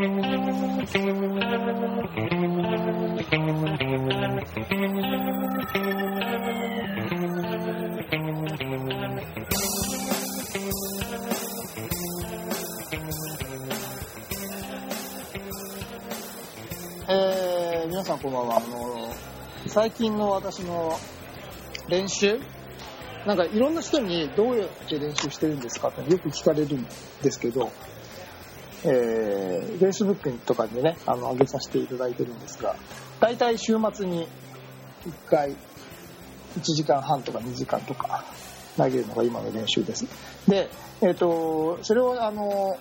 えー、皆さんこんばんは。あの、最近の私の練習？なんかいろんな人にどうやって練習してるんですかってよく聞かれるんですけど、えー、Facebook とかでね、あの、上げさせていただいてるんですが、大体週末に1回1時間半とか2時間とか投げるのが今の練習です。で、えっ、と、それをあの、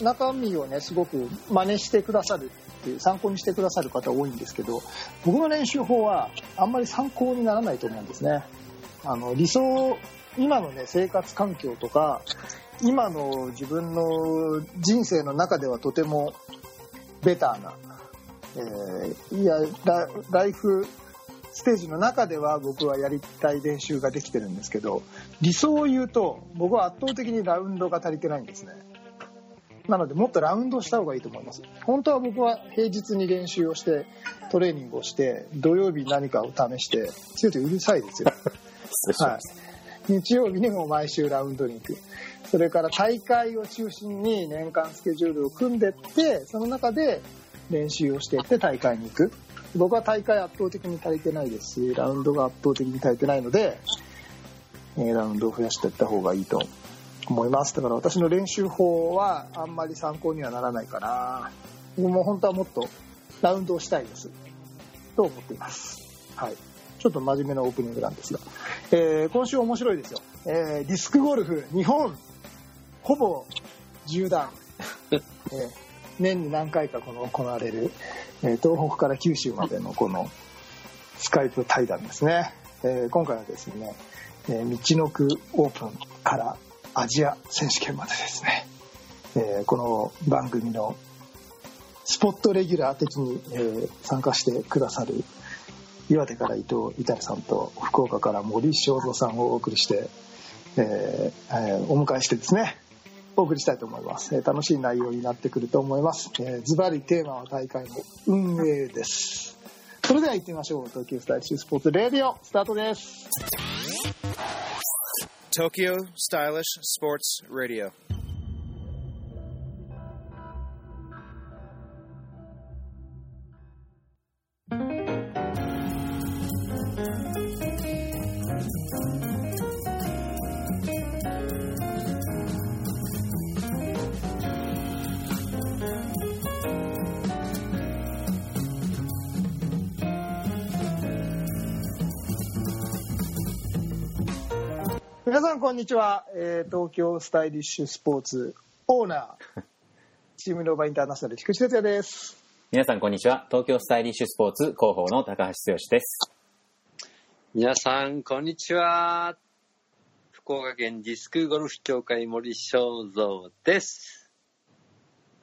中身をね、すごく真似してくださるっていう参考にしてくださる方多いんですけど僕の練習法はあんまり参考にならないと思うんですねあの理想今のね生活環境とか今の自分の人生の中ではとてもベターな、えーいやラライフステージの中では僕はやりたい練習ができてるんですけど理想を言うと僕は圧倒的にラウンドが足りてないんですね。なのでもっとラウンドした方がいいと思います。本当は僕は平日に練習をしてトレーニングをして土曜日何かを試して強いとうるさいですよ。はい、日曜日にも毎週ラウンドに行く。それから大会を中心に年間スケジュールを組んでってその中で練習をしていって大会に行く。僕は大会圧倒的に足りてないですしラウンドが圧倒的に足りてないので、えラウンドを増やしていった方がいいと思います。だから私の練習法はあんまり参考にはならないかな。僕も本当はもっとラウンドをしたいです。と思っています。はい。ちょっと真面目なオープニングなんですが、えー今週面白いですよ、えーディスクゴルフ日本ほぼ縦断、えー年に何回かこの行われる、えー東北から九州までのこのスカイプ対談ですね、えー今回はですね、えー道のくオープンからアジア選手権までですね、えーこの番組のスポットレギュラー的に、えー参加してくださる岩手から伊藤至さんと福岡から森正蔵さんをお送りして、えーえーお迎えしてですねお送りしたいと思います、えー楽しい内容になってくると思います、えズバリテーマは大会の運営です。それでは行ってみましょう。東京スタイリッシュスポーツレディオスタートです。Tokyo Stylish Sports Radio. 皆さんこんにちは、えー東京スタイリッシュスポーツオーナー チームノーバインターナショナル菊池哲也です皆さんこんにちは東京スタイリッシュスポーツ広報の高橋剛です皆さん、こんにちは。福岡県ディスクゴルフ協会森正蔵です。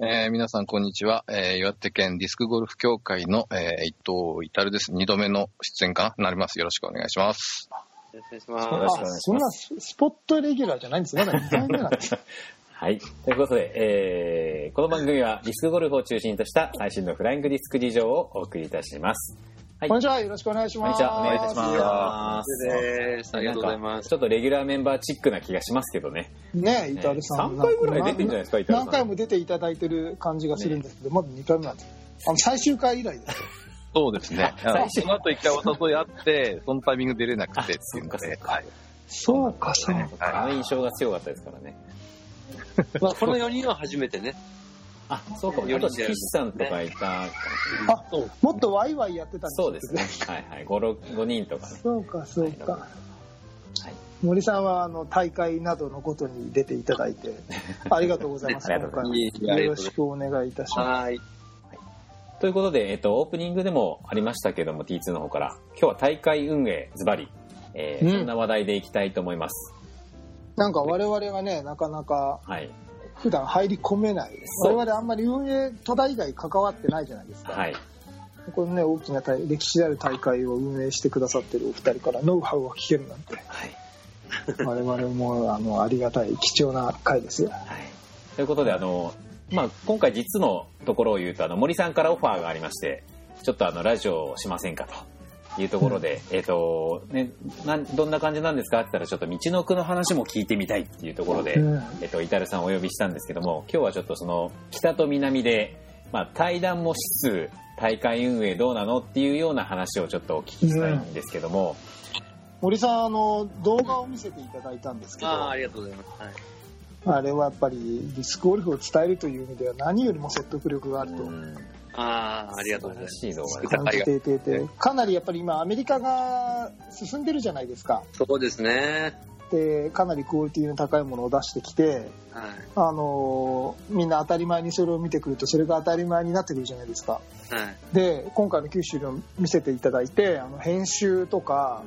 えー皆さん、こんにちは。えー岩手県ディスクゴルフ協会の、えー伊藤至です。二度目の出演かな？なります。よろしくお願いします。よろしくお願いします。そんなススポットレギュラーじゃないんですよまだ2回目なんですはい。ということで、えーこの番組はディスクゴルフを中心とした最新のフライングディスク事情をお送りいたします。はい。こんにちは。よろしくお願いします。こんにちは。お願いいたします。ありがとうございます。ちょっとレギュラーメンバーチックな気がしますけどね。ねえ伊藤さん、3回ぐらい出てんじゃないですか伊藤さん。何回も出ていただいてる感じがするんですけど、まだ2回目なんです。あの最終回以来ですそうですね。最初。その後一回おととい会って、そのタイミング出れなくてっていうので。あそうかそうか。あの印象が強かったですからね。まあ、この4人は初めてね。あそうか。もあと岸さんとかいたかもしれないあもっとワイワイやってたんそうですね。はいはい。5, 5人とかね。そうかそうか、はい。森さんはあの大会などのことに出ていただいて ありがとうございます。今回もよろしくお願いいたします。はい。ということで、えっと、オープニングでもありましたけども T2 の方から。今日は大会運営ズバリ、えーうん。そんな話題でいきたいと思います。なんか我々がねなかなかはい。普段入り込めない。そう。我々あんまり運営戸田以外関わってないじゃないですか、はい。このね大きな大歴史ある大会を運営してくださってるお二人からノウハウを聞けるなんて。はい。我々もあのありがたい貴重な回ですよ。はい。ということであのまあ、今回実のところを言うと、あの、森さんからオファーがありまして、ちょっとあの、ラジオをしませんかというところで、えっ、と、ね、なん、どんな感じなんですかって言ったら、ちょっと道の奥の話も聞いてみたいっていうところで、うん。えっと、イタルさんをお呼びしたんですけども、今日はちょっとその、北と南で、まあ、対談もしつつ、大会運営どうなのっていうような話をちょっとお聞きしたいんですけども、森さん、あの、動画を見せていただいたんですけど、あありがとうございます。はい。れはやっぱりディスクゴルフを伝えるという意味では何よりも説得力があるとうんああ、ありがとうございます感じていていて、かなりやっぱり今アメリカが進んでるじゃないですか。そうですね。で、かなりクオリティの高いものを出してきて、はい。あのみんな当たり前にそれを見てくるとそれが当たり前になってくるじゃないですか。はい。で今回の九州でも見せていただいてあの編集とか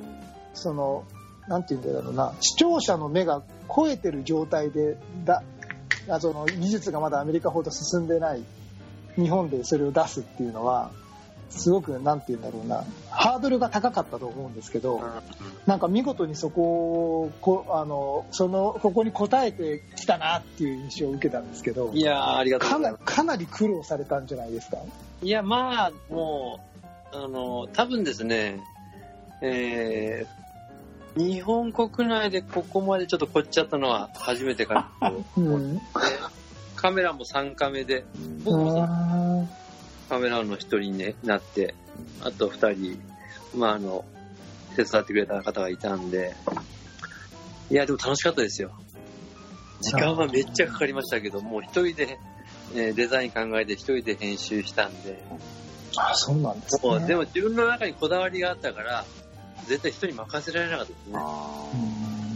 そのなんて言うんだろうな視聴者の目が超えてる状態でだあその技術がまだアメリカほど進んでない日本でそれを出すっていうのはすごくなんて言うんだろうなハードルが高かったと思うんですけどなんか見事にそこをこあのそのここに応えてきたなっていう印象を受けたんですけどいやー、ありがとうか。なかなり苦労されたんじゃないですか？いや、まあ、もう、あの、多分ですね、えー、日本国内でここまでちょっと凝っちゃったのは初めてかなと。うんカメラも3カメで、僕もカメラの一人になって、あと二人、まああの、手伝ってくれた方がいたんで、いや、でも楽しかったですよ。時間はめっちゃかかりましたけど、もう一人で、えーデザイン考えて一人で編集したんで、あそうなんですね。でも自分の中にこだわりがあったから、絶対人に任せられなかったですね。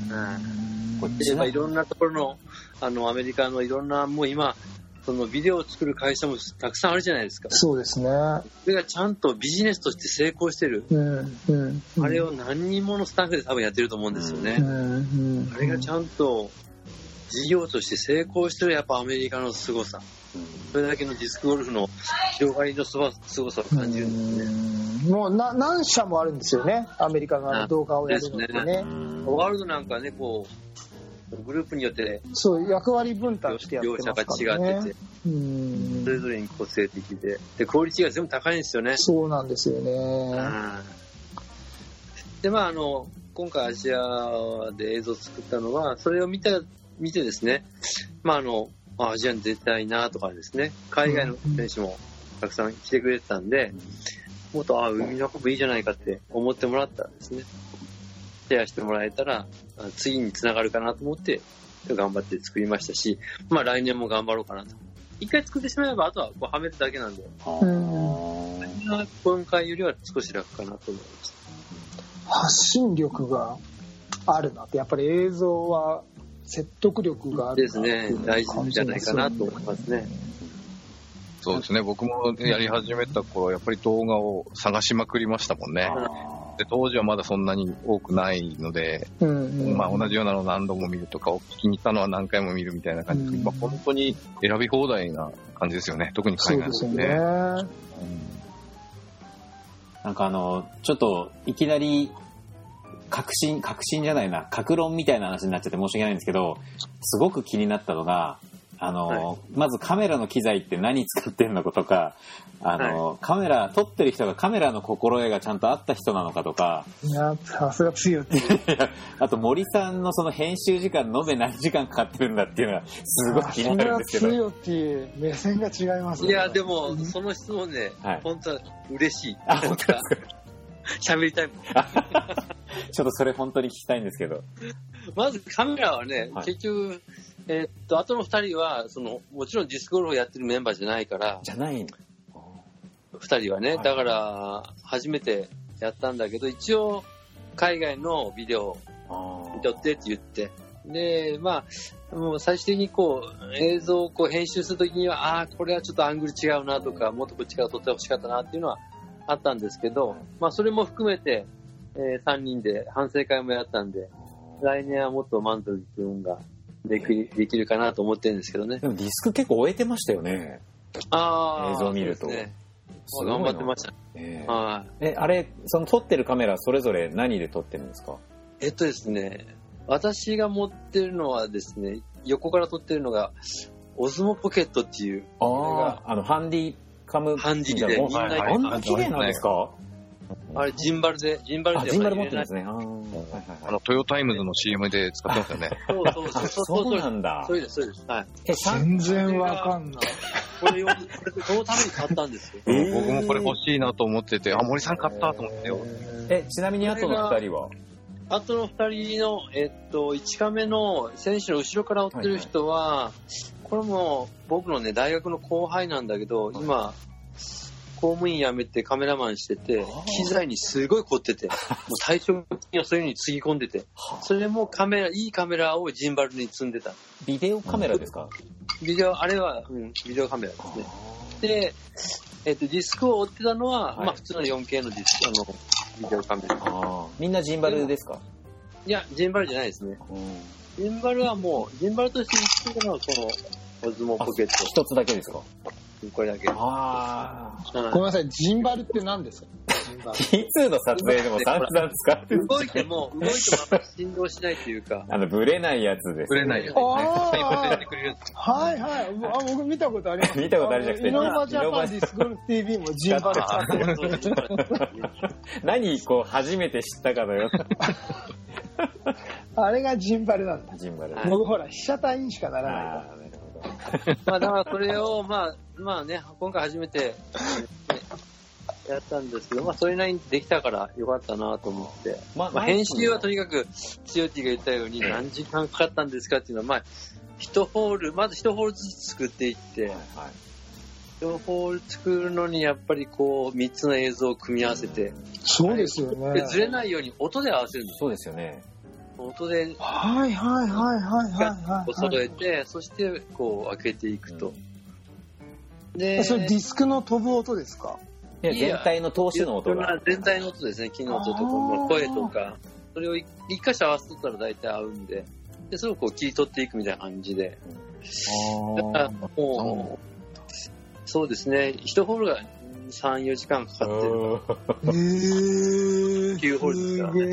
うんこっ例えばいろんなところの、あの、アメリカのいろんな、もう今、そのビデオを作る会社もたくさんあるじゃないですか。そうですね。それがちゃんとビジネスとして成功してる。うんうんあれを何人ものスタッフで多分やってると思うんですよね。うんうんあれがちゃんと事業として成功してるやっぱアメリカの凄さ。それだけのディスクゴルフの広がりのすご凄さを感じるんですね。うんもうな何社もあるんですよね。アメリカが動画をやるのってですね。ワールドなんかね、こう、グループによってそう役割分担してやって両者ますがからね。違ってて、うんそれぞれに個性的で、で、クオリティが全部高いんですよね。そうなんですよね。で、まあ、あの、今回アジアで映像を作ったのは、それを見た、見てですね、まあ、あの、あアジアに出たいなとかですね、海外の選手もたくさん来てくれてたんで、もっと、あ海の国いいじゃないかって思ってもらったんですね。シェアしてもらえたら、あ次につながるかなと思って、頑張って作りましたし、まあ来年も頑張ろうかなと。一回作ってしまえば、あとはこうはめるだけなんで、うん今回よりは少し楽かなと思いました。発信力があるなって、やっぱり映像は説得力があるですね、大事じゃないかなと思いますね。そうですね。僕もやり始めた頃、やっぱり動画を探しまくりましたもんね。で当時はまだそんなに多くないので、うんうんまあ同じようなのを何度も見るとか、お聞きに行ったのは何回も見るみたいな感じで、うんまあ本当に選び放題な感じですよね。特に海外ですね。なんかあの、ちょっといきなり、確信、確信じゃないな、格論みたいな話になっちゃって申し訳ないんですけど、すごく気になったのが、あの、はまずカメラの機材って何使ってんのかとか、あの、カメラ、撮ってる人がカメラの心得がちゃんとあった人なのかとか、いや、さすが強いって。あと森さんのその編集時間延べ何時間かかってるんだっていうのがすごく気になるんですけど。強いっていう目線が違いますねいや、でも、その質問ね、はい本当は嬉しい。あ、本当ですか？喋りたいもん。ちょっとそれ本当に聞きたいんですけど。まずカメラはね、はい。結局、えーっと、後の二人は、その、もちろんディスクゴルフをやってるメンバーじゃないから、じゃないの？二人はね、はい。だから、初めてやったんだけど、一応、海外のビデオを見とってって言って、で、まあ、もう最終的にこう、映像をこう編集するときには、ああー、これはちょっとアングル違うなとか、もっとこっちから撮ってほしかったなっていうのはあったんですけど、まあ、それも含めて、え3人で反省会もやったんで、来年はもっと満足君ができできるかなと思ってるんですけどね。でもディスク結構終えてましたよね。ああ、映像を見るとね頑張ってました。ええはい。え、あれ、その撮ってるカメラそれぞれ何で撮ってるんですか？えっとですね、私が持ってるのはですね、横から撮ってるのが、 Osmo Pocket っていう、ああ、あの、ハンディカム。ハンディでおみんなはいあんな綺麗なんですかあれジンバルで、ジンバルあ、でジンバル持ってるんですね。あーはいはいはいあの、トヨタイムズの CM で使ってますよね。そうそうそうあそうそうなんだそう。です、そうです。はい。全然わかんない。これを、これこのために買ったんですよ。えー僕もこれ欲しいなと思ってて、あ、森さん買ったと思ってよ。え、ちなみに後の二人は？あとの二人の、えっと、1カメの選手の後ろから追ってる人は、これも僕のね、大学の後輩なんだけど、今、公務員辞めてカメラマンしてて、機材にすごい凝ってて、もう対象にはそういうのにつぎ込んでて、それもカメラ、いいカメラをジンバルに積んでた。ビデオカメラですか？ビデオ、あれは、うん、ビデオカメラですね。で、えっと、ディスクを追ってたのは、はいまあ普通の 4K のディスク、あの、ビデオカメラ。みんなジンバルですか？いや、ジンバルじゃないですね。うん。ジンバルはもう、ジンバルとして言ってるのはこの、オズモポケッ一つだけですか？ト。これだけ。ああ。うんごめんなさい、ジンバルって何ですか？ジンバル T2 の撮影でも散々使ってる。動いても、動いてもあんまり振動しないというか、あの、ブレないやつです。ぶれないやつはいはい。あ僕見たことあります。見たことあるじゃなくてイノバジャパンディスコル TV もジンバル何、こう、初めて知ったかのよ。あれがジンバルなんだ。ジンバル。はい僕ほら、被写体にしかならない。まあだからそれを、まあ、まあね、今回初めて、ねやったんですけど、まあそれなりにできたからよかったなと思って。ままあ編集はとにかく、つよティが言ったように何時間かかったんですかっていうのは、まあ、一ホール、まず一ホールずつ作っていって、はいール作るのにやっぱりこう、三つの映像を組み合わせて、そうですよね。でずれないように音で合わせるんです。そうですよね。音ではいはいはいはいはいはい。揃えて、そしてこう開けていくと。で、それディスクの飛ぶ音ですか？でいや全体の投資の音が。全体の音ですね、木の音とか、声とか、それを一一箇所合わせとったら大体合うんで、で、それをこう切り取っていくみたいな感じで。だからもう、そうですね、一ホールが3、4時間かかってる。へー。9ホールですからすげ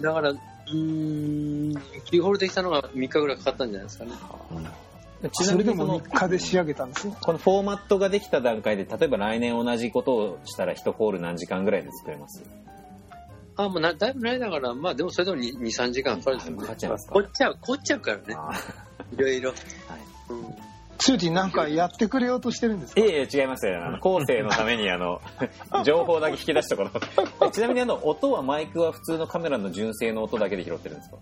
ー。だから、うーん、9ホールできたのが3日ぐらいかかったんじゃないですかね。ちなみにそのそれでも3日で仕上げたんですね。このフォーマットができた段階で、例えば来年同じことをしたら1ホール何時間ぐらいで作れます？あ、もうなだいぶないだから、まあでもそれでも2、2 3時間かかるですよね。かかっちゃいますか凝っちゃう、凝っちゃうからね。あいろいろ。はいうんツーティーなんかやってくれようとしてるんですか？いえいえ、違いますよ。あの、後世のために、あの、情報だけ引き出したこと。ちなみに、あの、音はマイクは普通のカメラの純正の音だけで拾ってるんですか？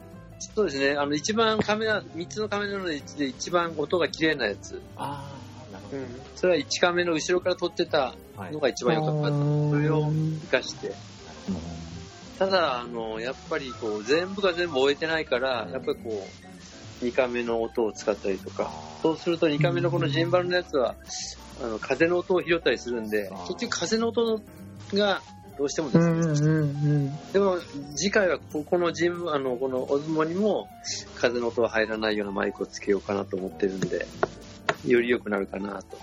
そうですね。あの、一番カメラ、3つのカメラのうちで一番音が綺麗なやつ。ああ、なるほうん。それは1カメの後ろから撮ってたど。はいの。が一番良かった。それを活かして。ただ、あの、やっぱりこう、全部が全部終えてないから、やっぱりこう、2カメの音を使ったりとか、そうすると2カメのこのジンバルのやつは、あの、風の音を拾ったりするんで結局風の音がどうしてもですね、うんうんうん。でも、次回はここのジン、あの、このオズモにも風の音が入らないようなマイクをつけようかなと思ってるんで、より良くなるかなと。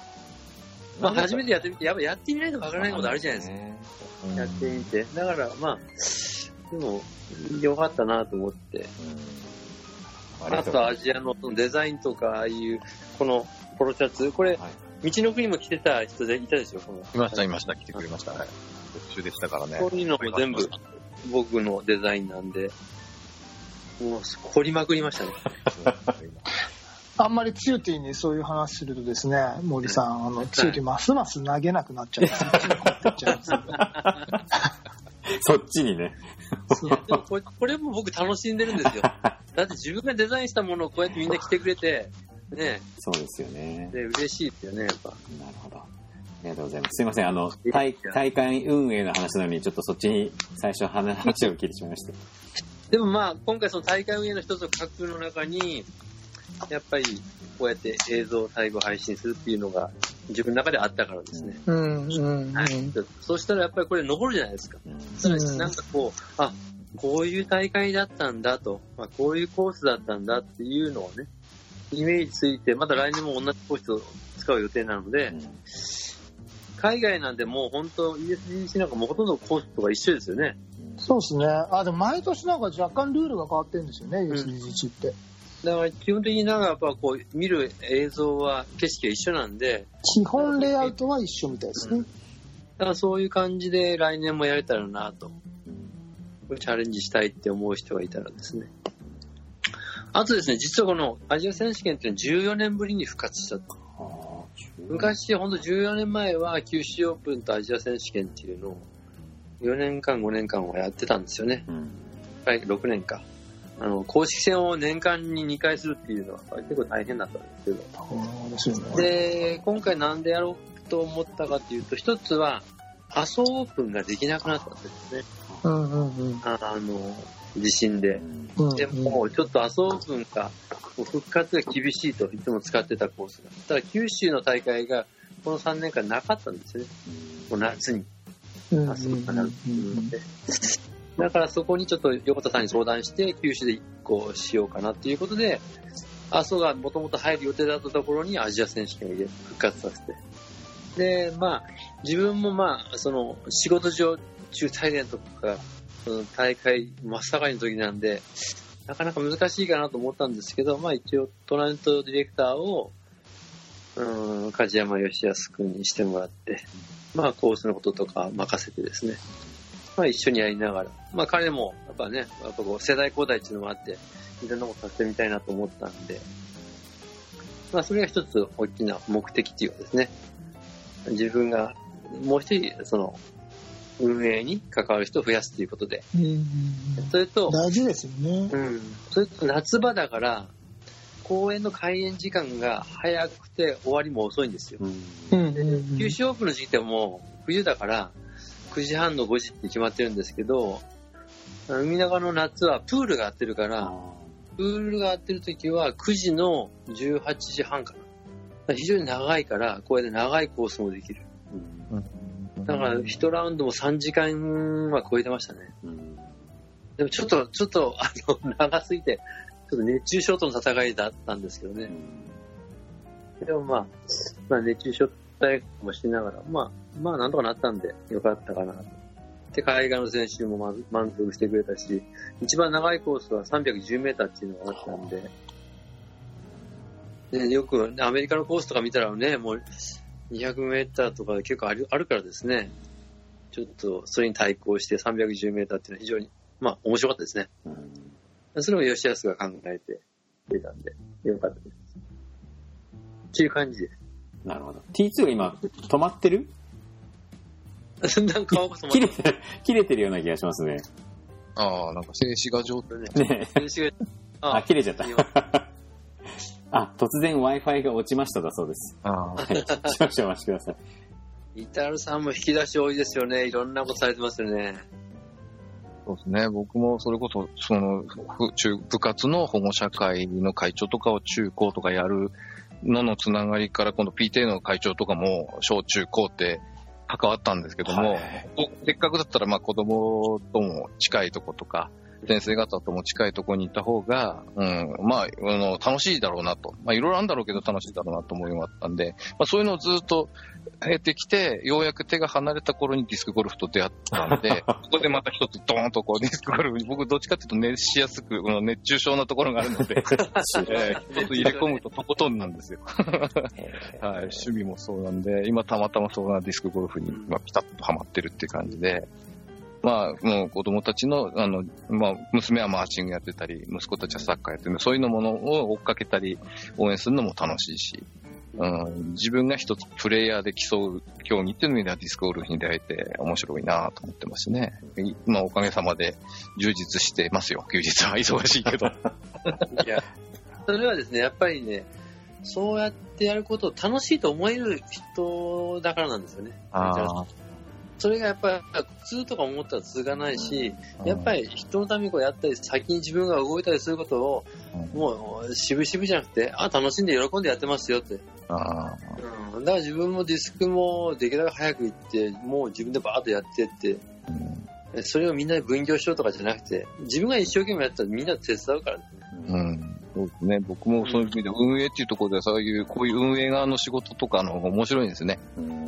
まあ、初めてやってみて、やっぱやってみないとわからないことあるじゃないですか。かやってみて。だから、まあ、でも、良かったなと思って。ありがあとアジアのそのデザインとか、ああいう、このポロシャツ、これ、はい道の国も着てた人でいたでしょ、この。いました、いました。来てくれました。はい。特集でしたからね。こういうのも全部僕のデザインなんで、もう凝りまくりましたね。あんまりツーティーにそういう話するとですね、森さん、あの、ツーティーますます投げなくなっちゃう。そっちに持ってっちゃうんですよそっちにね。でもこれこれも僕楽しんでるんですよ。だって自分がデザインしたものをこうやってみんな着てくれて、ね、そうですよね。で嬉しいですよね、やっぱ。なるほど。ありがとうございます。すいません、あの、大大会運営の話なのに、ちょっとそっちに最初話を聞いてしまいました。でもまあ、今回その大会運営の一つの書くの中に、やっぱりこうやって映像を最後配信するっていうのが自分の中であったからですね。うんうんはいうん。そうしたらやっぱりこれ残るじゃないですか。うんなんかこう、あ、こういう大会だったんだと、まあ、こういうコースだったんだっていうのをね、イメージついて、また来年も同じコースを使う予定なので、海外なんでもう本当 ESGC なんかもうほとんどコースとか一緒ですよね。そうですね。あ、でも毎年なんか若干ルールが変わってるんですよね、USDG って。だから基本的になんかやっぱこう見る映像は景色が一緒なんで、基本レイアウトは一緒みたいですね。だからそういう感じで来年もやれたらなと、チャレンジしたいって思う人がいたらですね。あとですね、実はこのアジア選手権っていうのは14年ぶりに復活したと。昔、ほんと14年前は九州オープンとアジア選手権っていうのを4年間、5年間はやってたんですよね。うんはい、6年か。あの、公式戦を年間に2回するっていうのは結構大変だったんですけど。で、今回なんでやろうと思ったかっていうと、一つは、阿蘇オープンができなくなったんですね。うんうんうん。ああの、地震で。うんでも、ちょっと阿蘇オープンが、復活が厳しいといつも使ってたコースが。ただ、九州の大会がこの3年間なかったんですよね。もう夏に。うんうんあそうかなうんうんでだからそこにちょっと横田さんに相談して、九州で1個しようかなっていうことで、阿蘇がもともと入る予定だったところにアジア選手権を復活させて。で、まあ、自分もまあ、その、仕事上、中大連とか、その大会真っ盛りの時なんで、なかなか難しいかなと思ったんですけど、まあ一応トーナメントディレクターを、うん、梶山義康君にしてもらって、まあコースのこととか任せてですね、まあ一緒にやりながら、まあ彼もやっぱね、やっぱこう世代交代っていうのもあって、いろんなことさせてみたいなと思ったんで、まあそれが一つ大きな目的っていうかですね、自分がもう一人、その、運営に関わる人を増やすということで、うん。うんうんそれと、大事ですよね。うん。それと夏場だから、公園の開園時間が早くて終わりも遅いんですよ。うん。うん。うん。九州オープンの時期ってもう冬だから9時半の5時って決まってるんですけど、海中の夏はプールが合ってるから、プールが合ってる時は9時の18時半かな。非常に長いから、これで長いコースもできる。だから1ラウンドも3時間は超えてましたね。でもちょっと、ちょっと、あの、長すぎて、ちょっと熱中症との戦いだったんですけどね。でもまあ、まあ熱中症対策もしながら、まあ、まあなんとかなったんでよかったかなと。で、海外の選手も満満足してくれたし、一番長いコースは310メーターっていうのがあったんで、でよくアメリカのコースとか見たらね、もう200メーターとか結構あるあるからですね、ちょっとそれに対抗して310メーターっていうのは非常に、まあ面白かったですね。それも吉安が考えてくれたんで、よかったです。っていう感じです。なるほど。T2 が今、止まってる？なんか顔が止ま切れて、切れてるような気がしますね。ああ、なんか静止画状ってね。ね練習があ、切れちゃった。あ、突然 Wi-Fi が落ちましただそうです。ああ、はい。少々お待ちください。イタルさんも引き出し多いですよね。いろんなことされてますよね。そうですね。僕もそれこそ、その、ふ中、部活の保護者会の会長とかを中高とかやるののつながりから、今度 PTA の会長とかも小中高って関わったんですけども、はい。せっかくだったらまあ子供とも近いとことか、先生方とも近いところに行った方が、うん、まあ、あの、楽しいだろうなと。まあ、いろいろあるんだろうけど楽しいだろうなと思いがあったんで、まあ、そういうのをずっと経てきて、ようやく手が離れた頃にディスクゴルフと出会ったんで、ここでまた一つドーンとこうディスクゴルフに、僕どっちかっていうと熱しやすく、この熱中症なところがあるので、えー一つ入れ込むととことんなんですよ。はい、趣味もそうなんで、今たまたまそうなディスクゴルフに、まあ、ピタッとハマってるって感じで、まあ、もう子供たちの、あの、まあ、娘はマーチングやってたり、息子たちはサッカーやってるそういうのものを追っかけたり、応援するのも楽しいし、うん、自分が一つプレイヤーで競う競技っていうのではディスクゴルフに出会えて面白いなと思ってますね。いまあ、おかげさまで充実してますよ、休日は忙しいけど。いや、それはですね、やっぱりね、そうやってやることを楽しいと思える人だからなんですよね。あそれがやっぱり普通とか思ったら続かないし、やっぱり人のためにこうやったり、先に自分が動いたりすることを、うんもう、渋々じゃなくて、あ、楽しんで喜んでやってますよって。あうん。だから自分もディスクもできるだけ早く行って、もう自分でバーッとやってって、うんそれをみんなで分業しようとかじゃなくて、自分が一生懸命やったらみんな手伝うからね。うん、そうですね。僕もそういう意味で運営っていうところではそういう、こういう運営側の仕事とかの方が面白いんですね。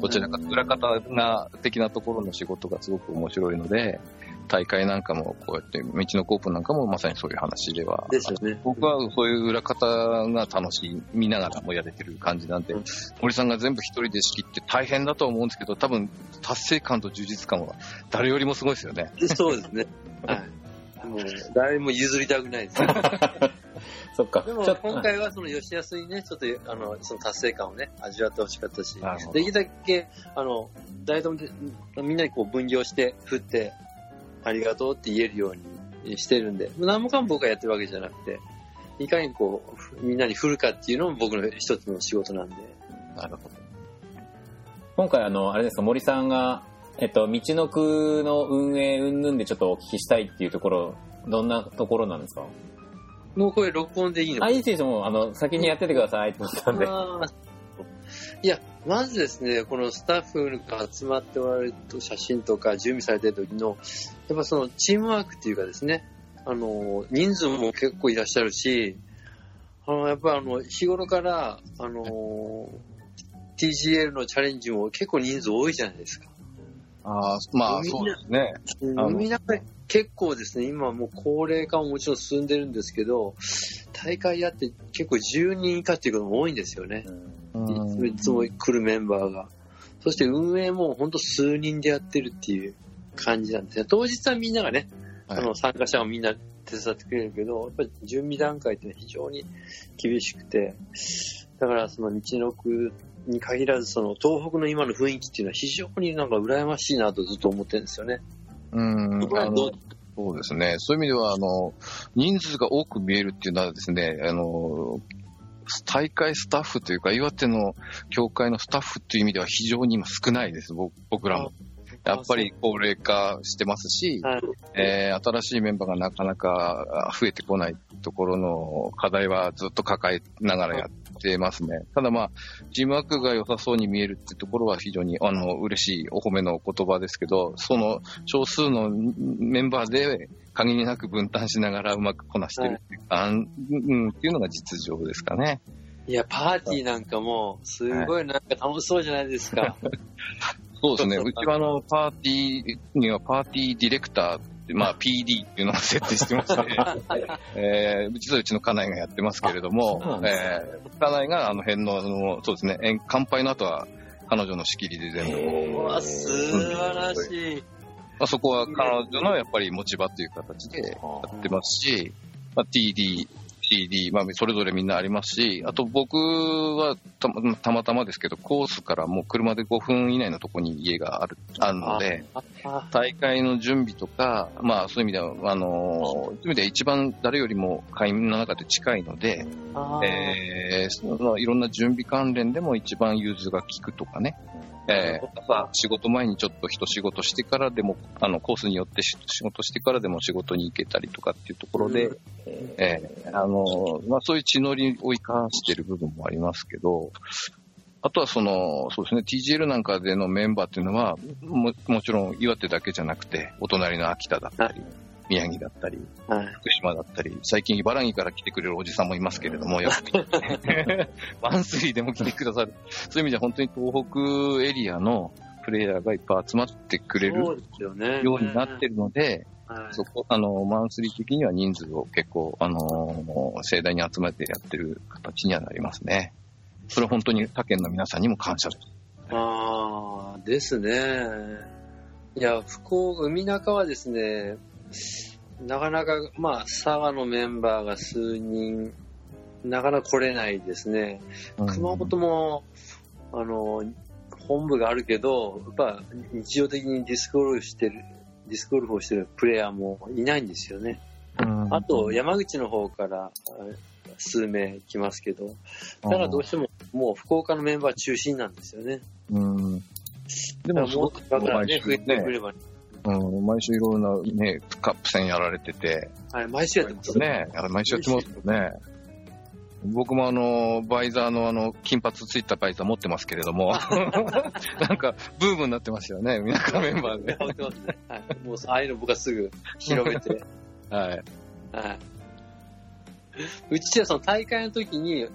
どちらかと裏方が的なところの仕事がすごく面白いので、大会なんかも、こうやって、道のコープなんかもまさにそういう話では。ですよね。僕はそういう裏方が楽しい、見ながらもやれてる感じなんで、うん森さんが全部一人で仕切って大変だとは思うんですけど、多分達成感と充実感は誰よりもすごいですよね。そうですね。はい。もう、誰も譲りたくないです。そっか。でも今回はその吉安にね、ちょっとあのその達成感をね、味わってほしかったしできるだけ、あの、誰ともでみんなにこう分業して、振って、ありがとうって言えるようにしてるんで、何もかも僕がやってるわけじゃなくて、いかにこう、ふみんなに振るかっていうのも僕の一つの仕事なんで。なるほど。今回あの、あれですか、森さんが、えっと、道の区の運営云々でちょっとお聞きしたいっていうところ、どんなところなんですか？もうこれ録音でいいのあ、いいですよ、もう、あの、先にやっててください。って言ったんで。いや、まずですね、このスタッフが集まっておられると写真とか準備されてる時の、やっぱそのチームワークっていうかですね、あの、人数も結構いらっしゃるし、あの、やっぱあの、日頃から、あの、TGL のチャレンジも結構人数多いじゃないですか。ああ、まあそうですね。あのみんな結構ですね、今もう高齢化ももちろん進んでるんですけど、大会やって結構10人以下っていうことも多いんですよね。うんいつも来るメンバーが。そして運営も本当数人でやってるっていう感じなんですよ。当日はみんながね、はいあの参加者はみんな手伝ってくれるけど、やっぱり準備段階っていうのは非常に厳しくて、だからその道の区に限らず、その東北の今の雰囲気っていうのは非常になんか羨ましいなとずっと思ってるんですよね。うん。そうですね。そういう意味では、あの、人数が多く見えるっていうのはですね、あの、大会スタッフというか、岩手の協会のスタッフっていう意味では非常に今少ないです、僕僕らも。やっぱり高齢化してますし、はい。えー新しいメンバーがなかなか増えてこないところの課題はずっと抱えながらやってますね。ただまあ、チームワークが良さそうに見えるってところは非常にあの嬉しいお褒めの言葉ですけど、その少数のメンバーで限りなく分担しながらうまくこなしてるっていう,、あんうん、っていうのが実情ですかね。いや、パーティーなんかも、すごいなんか楽しそうじゃないですか。そうですね。そうちはあの、パーティーにはパーティーディレクターまあ PD っていうのを設定してまして、えー、実はうちの家内がやってますけれどもえー、家内があの辺の、あのそうですね、えん乾杯の後は彼女の仕切りで全部、う。わ、素晴らしい。まあ、そこは彼女のやっぱり持ち場という形でやってますし、まあ、TD、CD、まあ、それぞれみんなありますし、あと僕はたまたまですけど、コースからもう車で5分以内のところに家があるあるので、大会の準備とか、まあそういう意味では、あの、そういう意味では一番誰よりも会員の中で近いので、あえーそのいろんな準備関連でも一番融通が効くとかね、えー朝仕事前にちょっと一仕事してからでも、あの、コースによってし仕事してからでも仕事に行けたりとかっていうところで、うん。えーあの、まあそういう地のりを生かしてる部分もありますけど、あとはその、そうですね、TGL なんかでのメンバーっていうのは、ももちろん岩手だけじゃなくて、お隣の秋田だったり、宮城だったり、はい。福島だったり、最近茨城から来てくれるおじさんもいますけれども、よくマンスリーでも来てくださる。そういう意味では本当に東北エリアのプレイヤーがいっぱい集まってくれるよね。ようになってるので、はいそこ、あの、マンスリー的には人数を結構、あのー盛大に集めてやってる形にはなりますね。それは本当に他県の皆さんにも感謝です。ああ、ですね。いや、福岡、海中はですね、なかなか、まあ、佐賀のメンバーが数人、なかなか来れないですね。熊本も、あの、本部があるけど、やっぱ日常的にディスクゴルフしてる、ディスクゴルフをしてるプレイヤーもいないんですよね。うんあと、山口の方からあ数名来ますけど、だからどうしてももう福岡のメンバー中心なんですよね。うん。でも、すごくだからね、増えてくれば、うん、毎週いろんなね、カップ戦やられてて、はい、毎週やってます。ね、あれ毎週やってますよね。僕もあの、バイザーのあの、金髪ついたバイザー持ってますけれども、なんか、ブームになってましたよね、皆さんメンバーで。持ってますねはい、もう、ああいうの僕はすぐ広めて、はい。はい。うちはその大会の時に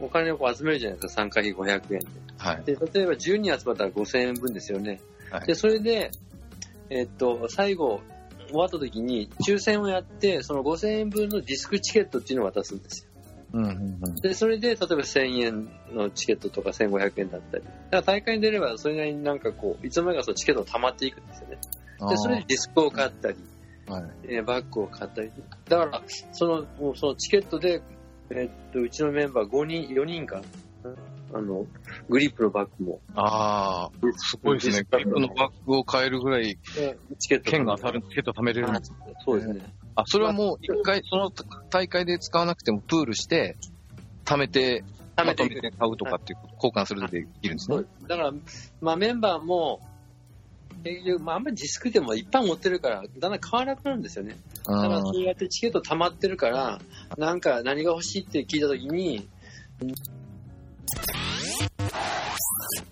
お金をこう集めるじゃないですか、参加費500円はい。で。で、例えば10人集まったら5000円分ですよね。はいで、それで、えっと、最後、終わった時に、抽選をやって、その5000円分のディスクチケットっていうのを渡すんですよ。うんうんうん。で、それで、例えば1000円のチケットとか1500円だったり。だから大会に出れば、それなりになんかこう、いつの間にかそのチケットが溜まっていくんですよね。で、それでディスクを買ったり、はい。えーバッグを買ったり。だから、その、もうそのチケットで、えーっと、うちのメンバー5人、4人が、あの、グリップのバッグも、ああ、すごいですね。グリップのバッグを買えるぐらい、チケット券が当たる、チケット貯めれるんです。そうですね。あ、それはもう一回、その大会で使わなくてもプールして、貯めて、貯めて買うとかっていう交換するできるんですね。だから、まあメンバーも、まああんまりディスクでもいっぱい持ってるから、だんだん買わなくなるんですよね。だからそうやってチケット溜まってるから、なんか何が欲しいって聞いたときに、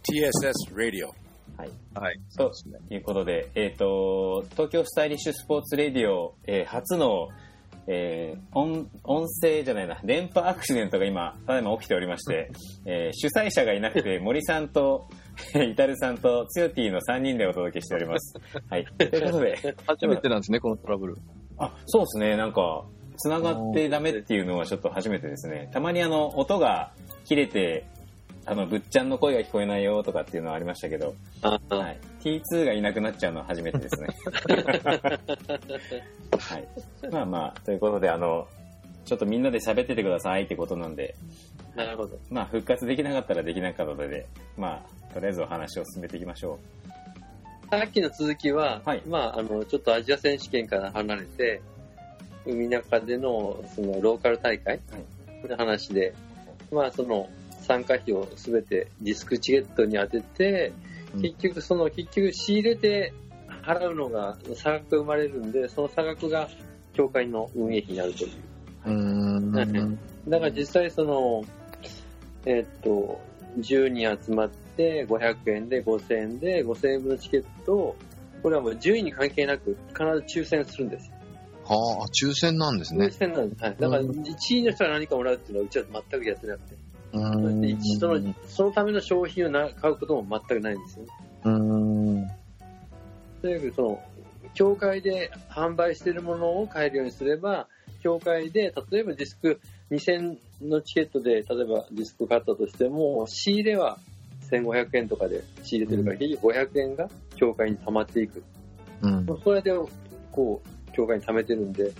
TSS Radio. はい。ということで、えっ、と、東京スタイリッシュスポーツレディオ、えー初の、えー音、音声じゃないな、電波アクシデントが今、ただいま起きておりまして、えー主催者がいなくて、森さんと、イタルさんと、つよティの3人でお届けしております。はい。ということで、初めてなんですね、このトラブル。あ、そうですね、なんか、繋がってダメっていうのはちょっと初めてですね。たまにあの、音が切れて、あの、ぶっちゃんの声が聞こえないよとかっていうのはありましたけど、はい。T2 がいなくなっちゃうのは初めてですね。はい。まあまあ、ということで、あの、ちょっとみんなで喋っててくださいってことなんで、なるほど。まあ、復活できなかったらできなかったので、まあ、とりあえずお話を進めていきましょさっきの続きは、はいまあ、あの、ちょっとアジア選手権から離れて、海中での、その、ローカル大会の話で、まあ、その、参加費をすべてディスクチケットに当てて、うん結局、その、結局仕入れて払うのが、差額が生まれるんで、その差額が協会の運営費になるという。うーん。だから実際その、えーっと、10人集まって500円で5000円で5000円分のチケットを、これはもう順位に関係なく必ず抽選するんですよ。はあ、抽選なんです抽ね。選なんです。はい。だからうん1位の人が何かもらうっていうのはうちは全くやってなくて。そのそのための商品をな買うことも全くないんですよ。うーん。とにかくその、協会で販売しているものを買えるようにすれば、協会で、例えばディスク2000のチケットで、例えばディスク買ったとしても、仕入れは1500円とかで仕入れてるから、結局500円が協会に溜まっていく。うん。それで、こう、協会に溜めてるんで、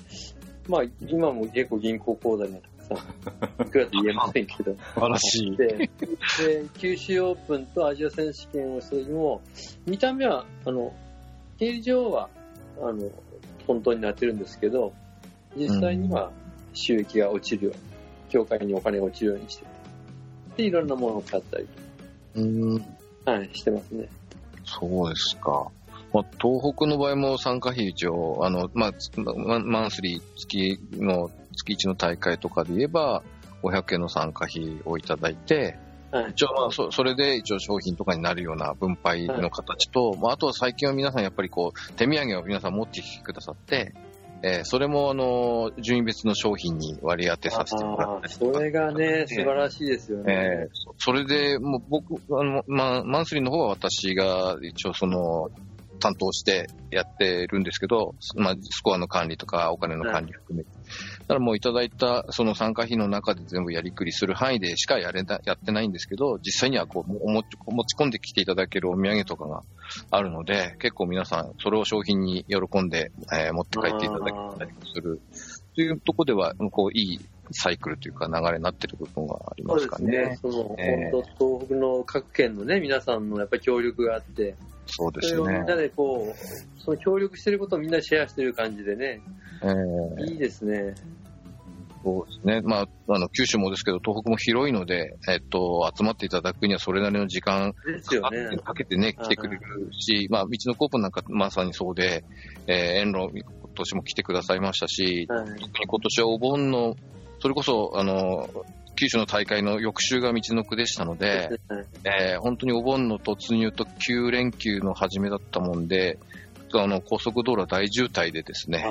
まあ、今も結構銀行口座にいくらと言えませんけど、素晴らしい。で、で九州オープンとアジア選手権をした時も、見た目は、あの、形状は、あの、本当になってるんですけど、実際には収益が落ちるように、協会にお金が落ちるようにしてて、で、いろんなものを買ったり、うーん。はい、してますね。そうですか。まあ、東北の場合も参加費一応、あの、まあ、つマンマンスリー月の、月1の大会とかで言えば、500円の参加費をいただいて、はい。一応まあそ、それで一応商品とかになるような分配の形と、まあ、あとは最近は皆さんやっぱりこう、手土産を皆さん持ってきてくださって、えーそれもあの、順位別の商品に割り当てさせてもらった。それがね、素晴らしいですよね。えーそそれで、もう僕、あの、まあ、マンスリーの方は私が一応その、担当してやってるんですけど、まあ、スコアの管理とかお金の管理含めて。だからもういただいたその参加費の中で全部やりくりする範囲でしかやれな、やってないんですけど、実際にはこう、お持ち持ち込んできていただけるお土産とかがあるので、結構皆さんそれを商品に喜んで、えー持って帰っていただけたりする。というところでは、こう、いいサイクルというか流れになっている部分がありますかねですね。。その、えー本当東北の各県のね、皆さんのやっぱり協力があって、そうですねそれをみん。なでこう、その協力してることをみんなでシェアしてる感じでね、えーいいですね。そうですね。まあ、あの、九州もですけど、東北も広いので、えっと、集まっていただくにはそれなりの時間かけてね。かけてね、来てくれるし、まあ、道のコープなんかまさにそうで、えー、遠路、今年も来てくださいましたし、はい。特に今年はお盆の、それこそ、あの、九州の大会の翌週が道の区でしたので、えー本当にお盆の突入と9連休の始めだったもんで、あの、高速道路は大渋滞でですね。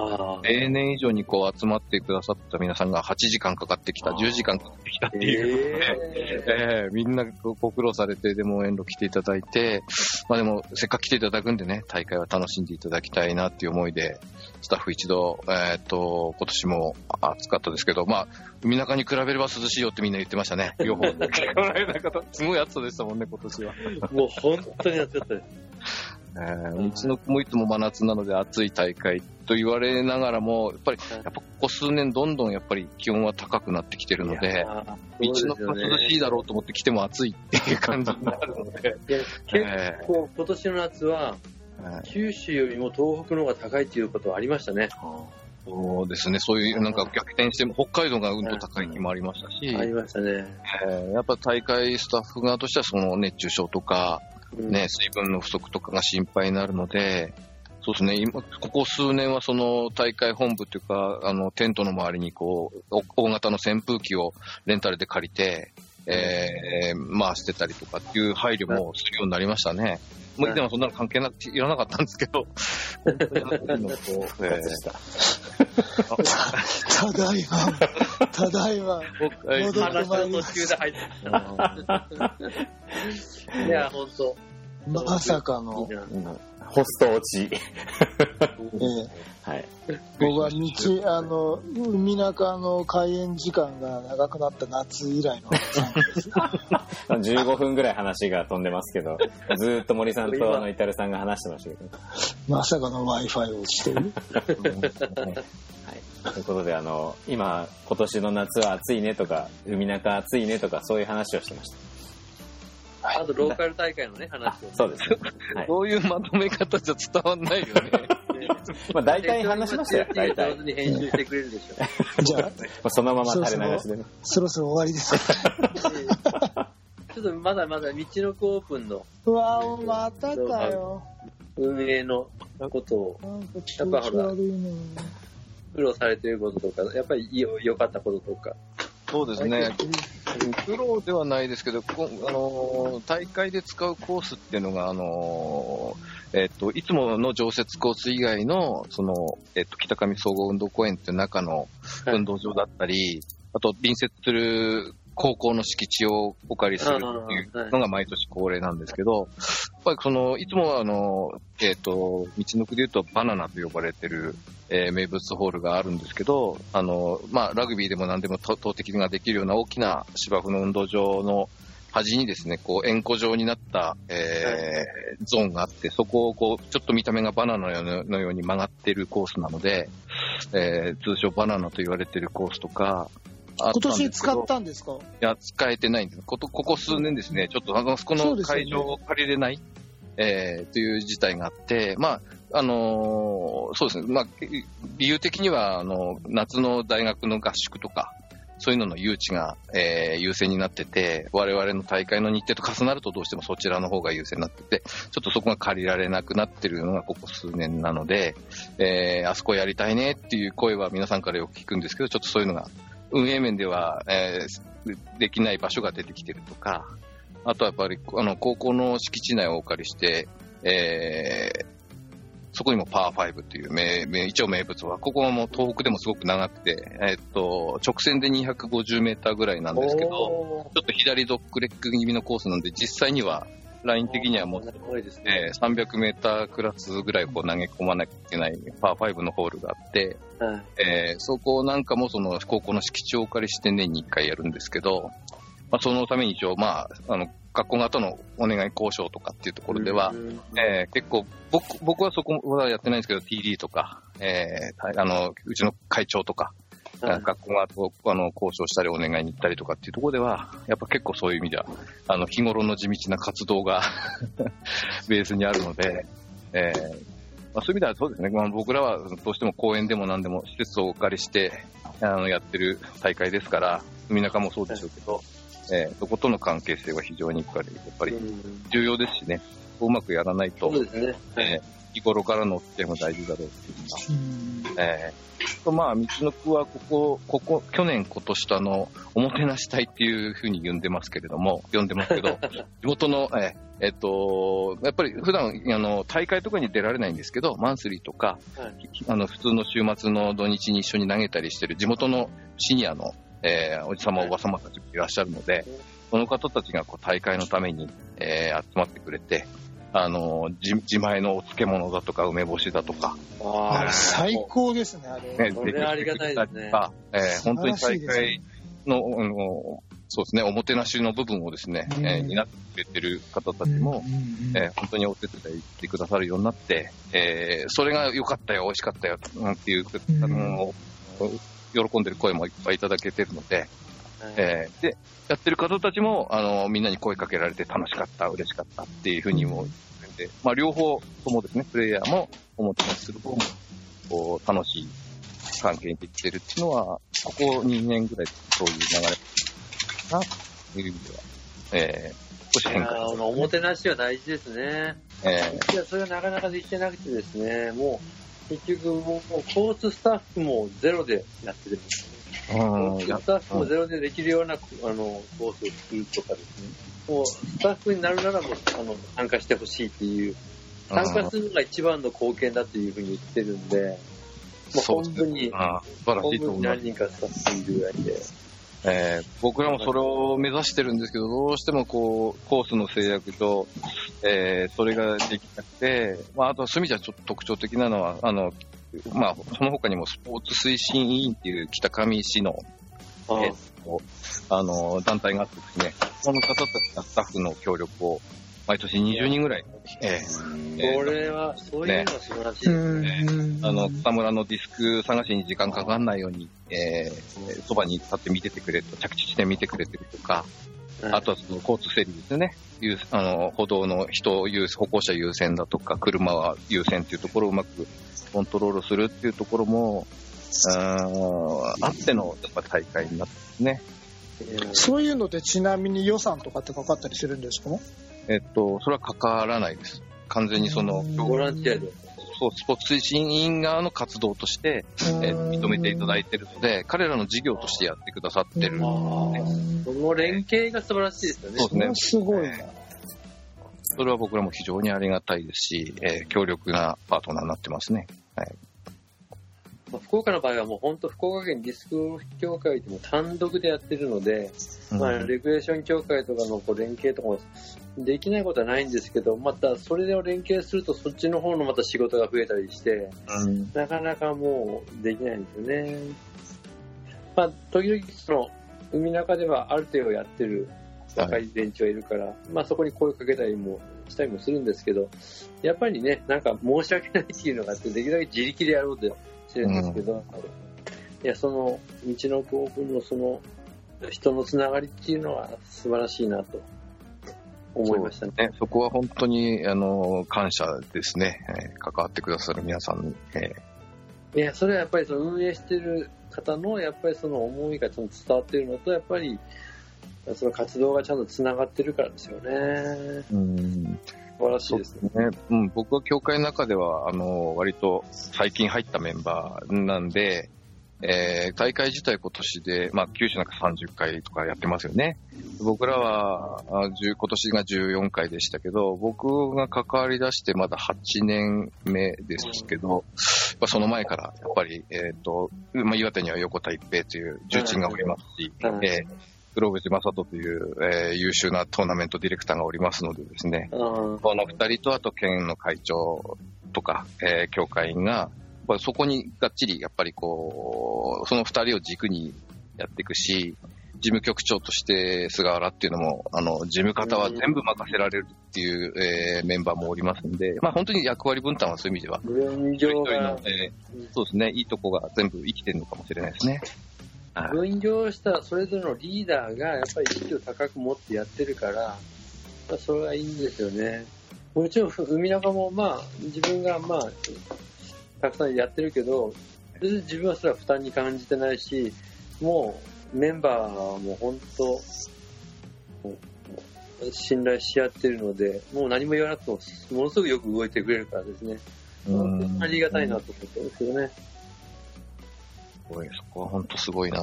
例年以上にこう集まってくださった皆さんが8時間かかってきた、10時間かかってきたっていう。えええみんなご苦労されて、でも遠路来ていただいて、まあでも、せっかく来ていただくんでね、大会は楽しんでいただきたいなっていう思いで、スタッフ一度、えーっと、今年も暑かったですけど、まあ、海中に比べれば涼しいよってみんな言ってましたね。両方。すごい暑さでしたもんね、今年は。ーもう本当に暑かったです。えー、道のくもいつも真夏なので暑い大会と言われながらも、やっぱり、やっぱここ数年どんどんやっぱり気温は高くなってきてるので、道のくそうですよね涼しいだろうと思って来ても暑いっていう感じになるので、結構今年の夏は、はい。九州よりも東北の方が高いっていうことはありましたね。そうですね、そういうなんか逆転しても、北海道がうんと高い日もありましたし、ありましたね。えーやっぱ大会スタッフ側としてはその熱中症とか、うんね、水分の不足とかが心配になるので、そうですね、今、ここ数年はその大会本部というか、あの、テントの周りにこう、大型の扇風機をレンタルで借りて、えー回してたりとかっていう配慮もするようになりましたね。もう以前はそんなの関係なくて、いらなかったんですけど、ただいま、ただいま。僕、戻ってまいりま途中で入ってきた。いや、本当。まさかの。ホスト落ち。ええはい。僕は道、あの、海中の開園時間が長くなった夏以来の参加です。15分ぐらい話が飛んでますけど、ずーっと森さんとあのイタルさんが話してましたけど。まさかの Wi-Fi をしてる。はい。ということで、あの、今、今年の夏は暑いねとか、海中暑いねとか、そういう話をしてましあと、ローカル大会のね、話を。、そうですね。はい。そういうまとめ方じゃ伝わんないよね。まあ、大体話しましたよ、大上体。手に編集してくれるでしょ。じゃあ、まあそのまま垂れ流しでね。そろそろ終わりですか。ちょっとまだまだ道のくオープンのうわぁ、またかよ。運営のことをなんか調子悪いね。苦労されてることとか、やっぱり良良かったこととか。そうですね。プロではないですけど、こあのー大会で使うコースっていうのが、あのーえっと、いつもの常設コース以外の、その、えっと、北上総合運動公園っていう中のはい。運動場だったり、あと、隣接する高校の敷地をお借りするっていうのが毎年恒例なんですけど、やっぱりその、いつもはあの、えっ、と、道のくで言うとバナナと呼ばれてる、えー名物ホールがあるんですけど、あの、まあ、ラグビーでも何でもと投擲ができるような大きな芝生の運動場の端にですね、こう、円弧状になった、えーゾーンがあって、そこをこう、ちょっと見た目がバナナのように曲がってるコースなので、えー通称バナナと言われてるコースとか、あ今年使ったんですか？いや、使えてないんです。こと、ここ数年ですね、ちょっとあの、そこの会場を借りれない、えーという事態があって、まあ、あのーそうですね、まあ、理由的には、あの、夏の大学の合宿とか、そういうのの誘致が、えー優先になってて、我々の大会の日程と重なるとどうしてもそちらの方が優先になってて、ちょっとそこが借りられなくなってるのがここ数年なので、えーあそこやりたいねっていう声は皆さんからよく聞くんですけど、ちょっとそういうのが運営面では、えーできない場所が出てきてるとか、あとはやっぱり、あの、高校の敷地内をお借りして、えーそこにもパワー5っていう名、名一応名物は、ここはもう東北でもすごく長くて、えーっと、直線で250メーターぐらいなんですけど、おちょっと左ドッグレッグ気味のコースなんで、実際には、ライン的にはもうね。えー300メータークラスぐらいこう投げ込まなきゃいけないパー5のホールがあって、はいえーそこなんかもその高校の敷地をお借りして年に1回やるんですけど、まあ、そのために一応、まあ、あの、学校側とのお願い交渉とかっていうところでは、うんえー結構、僕、僕はそこはやってないんですけど、TD とか、えーあの、うちの会長とか、はい学校側とあの交渉したりお願いに行ったりとかっていうところでは、やっぱ結構そういう意味では、あの、日頃の地道な活動が ベースにあるので、えーまあ、そういう意味ではそうですね、まあ、僕らはどうしても公園でも何でも施設をお借りして、あの、やってる大会ですから、海中もそうでしょうけど、えーそことの関係性は非常にやっぱり、やっぱりうん。重要ですしね、うまくやらないと、そうですね。はいえー日頃からのお付き合いも大事だろうっていうのが。うん。えーと、まあ、道のくはここ、ここ、去年、今年とあの、おもてなし隊っていうふうに呼んでますけれども、呼んでますけど、地元の、えーえっと、やっぱり普段、あの、大会とかに出られないんですけど、マンスリーとか、はい。あの、普通の週末の土日に一緒に投げたりしてる地元のシニアの、えーおじさま、おばさまたちもいらっしゃるので、その方たちがこう大会のために、えー集まってくれて、あの、自自前のお漬物だとか、梅干しだとか、あれ最高ですね、あれ。ね、これはありがたいですね。出てきたりとかえー本当に大会の、あのそうですね、おもてなしの部分をですね、うん。えー担ってくれてる方たちも、うんうんうんえー本当にお手伝いしてくださるようになって、えーそれが良かったよ、美味しかったよ、なんていう、うん。あの喜んでる声もいっぱいいただけてるので、えーで、やってる方たちも、あの、みんなに声かけられて楽しかった、嬉しかったっていうふうにも言ってるんで、まあ、両方ともですね、プレイヤーも、おもてなしする方も、こう、楽しい関係にできてるっていうのは、ここ2年ぐらいそういう流れかな、という意味では、えー、少し変化。ーあのおもてなしは大事ですね。えいや、それがなかなかできてなくてですね、もう、結局もう、コーススタッフもゼロでやってるんですー、コうん、ーススタッフもゼロでできるような、あの、コースを作るとかですね。もう、スタッフになるならもう、あの、参加してほしいっていう、参加するのが一番の貢献だっていうふうに言ってるんで、もう本当に、本当に何。人かスタッフいるぐらいで。えー僕らもそれを目指してるんですけど、どうしてもこう、コースの制約上、えーそれができなくて、まあ、あとは隅じゃちょっと特徴的なのは、あの、まあ、その他にもスポーツ推進委員っていう北上市の、あえーとあの、団体があってですね、その方たちがスタッフの協力を、毎年20人ぐらい、えーこれは、そういうのは素晴らしい。ですうん。ね。うんあの、草むらのディスク探しに時間かかんないように、えーそばに立って見ててくれと、着地地点見てくれてるとか、はいあとはその交通整理ですよね。優あの歩道の人優歩行者優先だとか、車は優先っていうところをうまくコントロールするっていうところも、うーんあってのやっぱ大会になってますね。そういうのでちなみに予算とかってかかったりするんですか？えっと、それはかからないです。完全にその、うんボランティアで。そうスポーツ推進委員側の活動として、えー認めていただいてるので、彼らの事業としてやってくださってる。あーその連携が素晴らしいですよね。そうですねすごいな。それは僕らも非常にありがたいですし、えー強力なパートナーになってますね。まあ福岡の場合はもう本当福岡県ディスク協会でも単独でやってるので、まあ、レクレーション協会とかのこう連携とかもできないことはないんですけど、またそれを連携するとそっちの方のまた仕事が増えたりして、うんなかなかもうできないんですよね。まあ、時々その海中ではある程度やってる若い連中がいるから、まあそこに声かけたりもしたりもするんですけど、やっぱりね、なんか申し訳ないっていうのがあって、できるだけ自力でやろうとしてるんですけど、いや、その道のくオープンのその人のつながりっていうのは素晴らしいなと思いましたね。ね、そこは本当に、あの、感謝ですね。えー関わってくださる皆さんに。えいや、それはやっぱりその運営してる方の、やっぱりその思いがちゃんと伝わってるのと、やっぱり、その活動がちゃんと繋がってるからですよね。ーうん素晴らしいですね。ねうん、僕は協会の中では、あの、割と最近入ったメンバーなんで、えー大会自体今年で、まあ、九州なんか30回とかやってますよね。僕らは、あ10今年が14回でしたけど、僕が関わり出してまだ8年目ですけど、まあ、その前から、やっぱり、えっ、と、まあ、岩手には横田一平という重鎮がおりますし、うんえー黒渕正人という、えー優秀なトーナメントディレクターがおりますのでですね、この二人と、あと県の会長とか、えー協会員が、そこにがっちり、やっぱりこう、その二人を軸にやっていくし、事務局長として菅原っていうのも、あの、事務方は全部任せられるっていう、えーメンバーもおりますんで、まあ本当に役割分担はそういう意味では、分一人一人の、、えーそうですね、いいとこが全部生きてるのかもしれないですね。はい分業したそれぞれのリーダーがやっぱり意識を高く持ってやってるから、まあ、それはいいんですよね。もちろん海中もまあ自分がまあたくさんやってるけど、別に自分はそれは負担に感じてないし、もうメンバーはもう本当、信頼し合ってるので、もう何も言わなくてもものすごくよく動いてくれるからですね。うんありがたいなと思ってるんですけどね。すごいそこは本当すごいな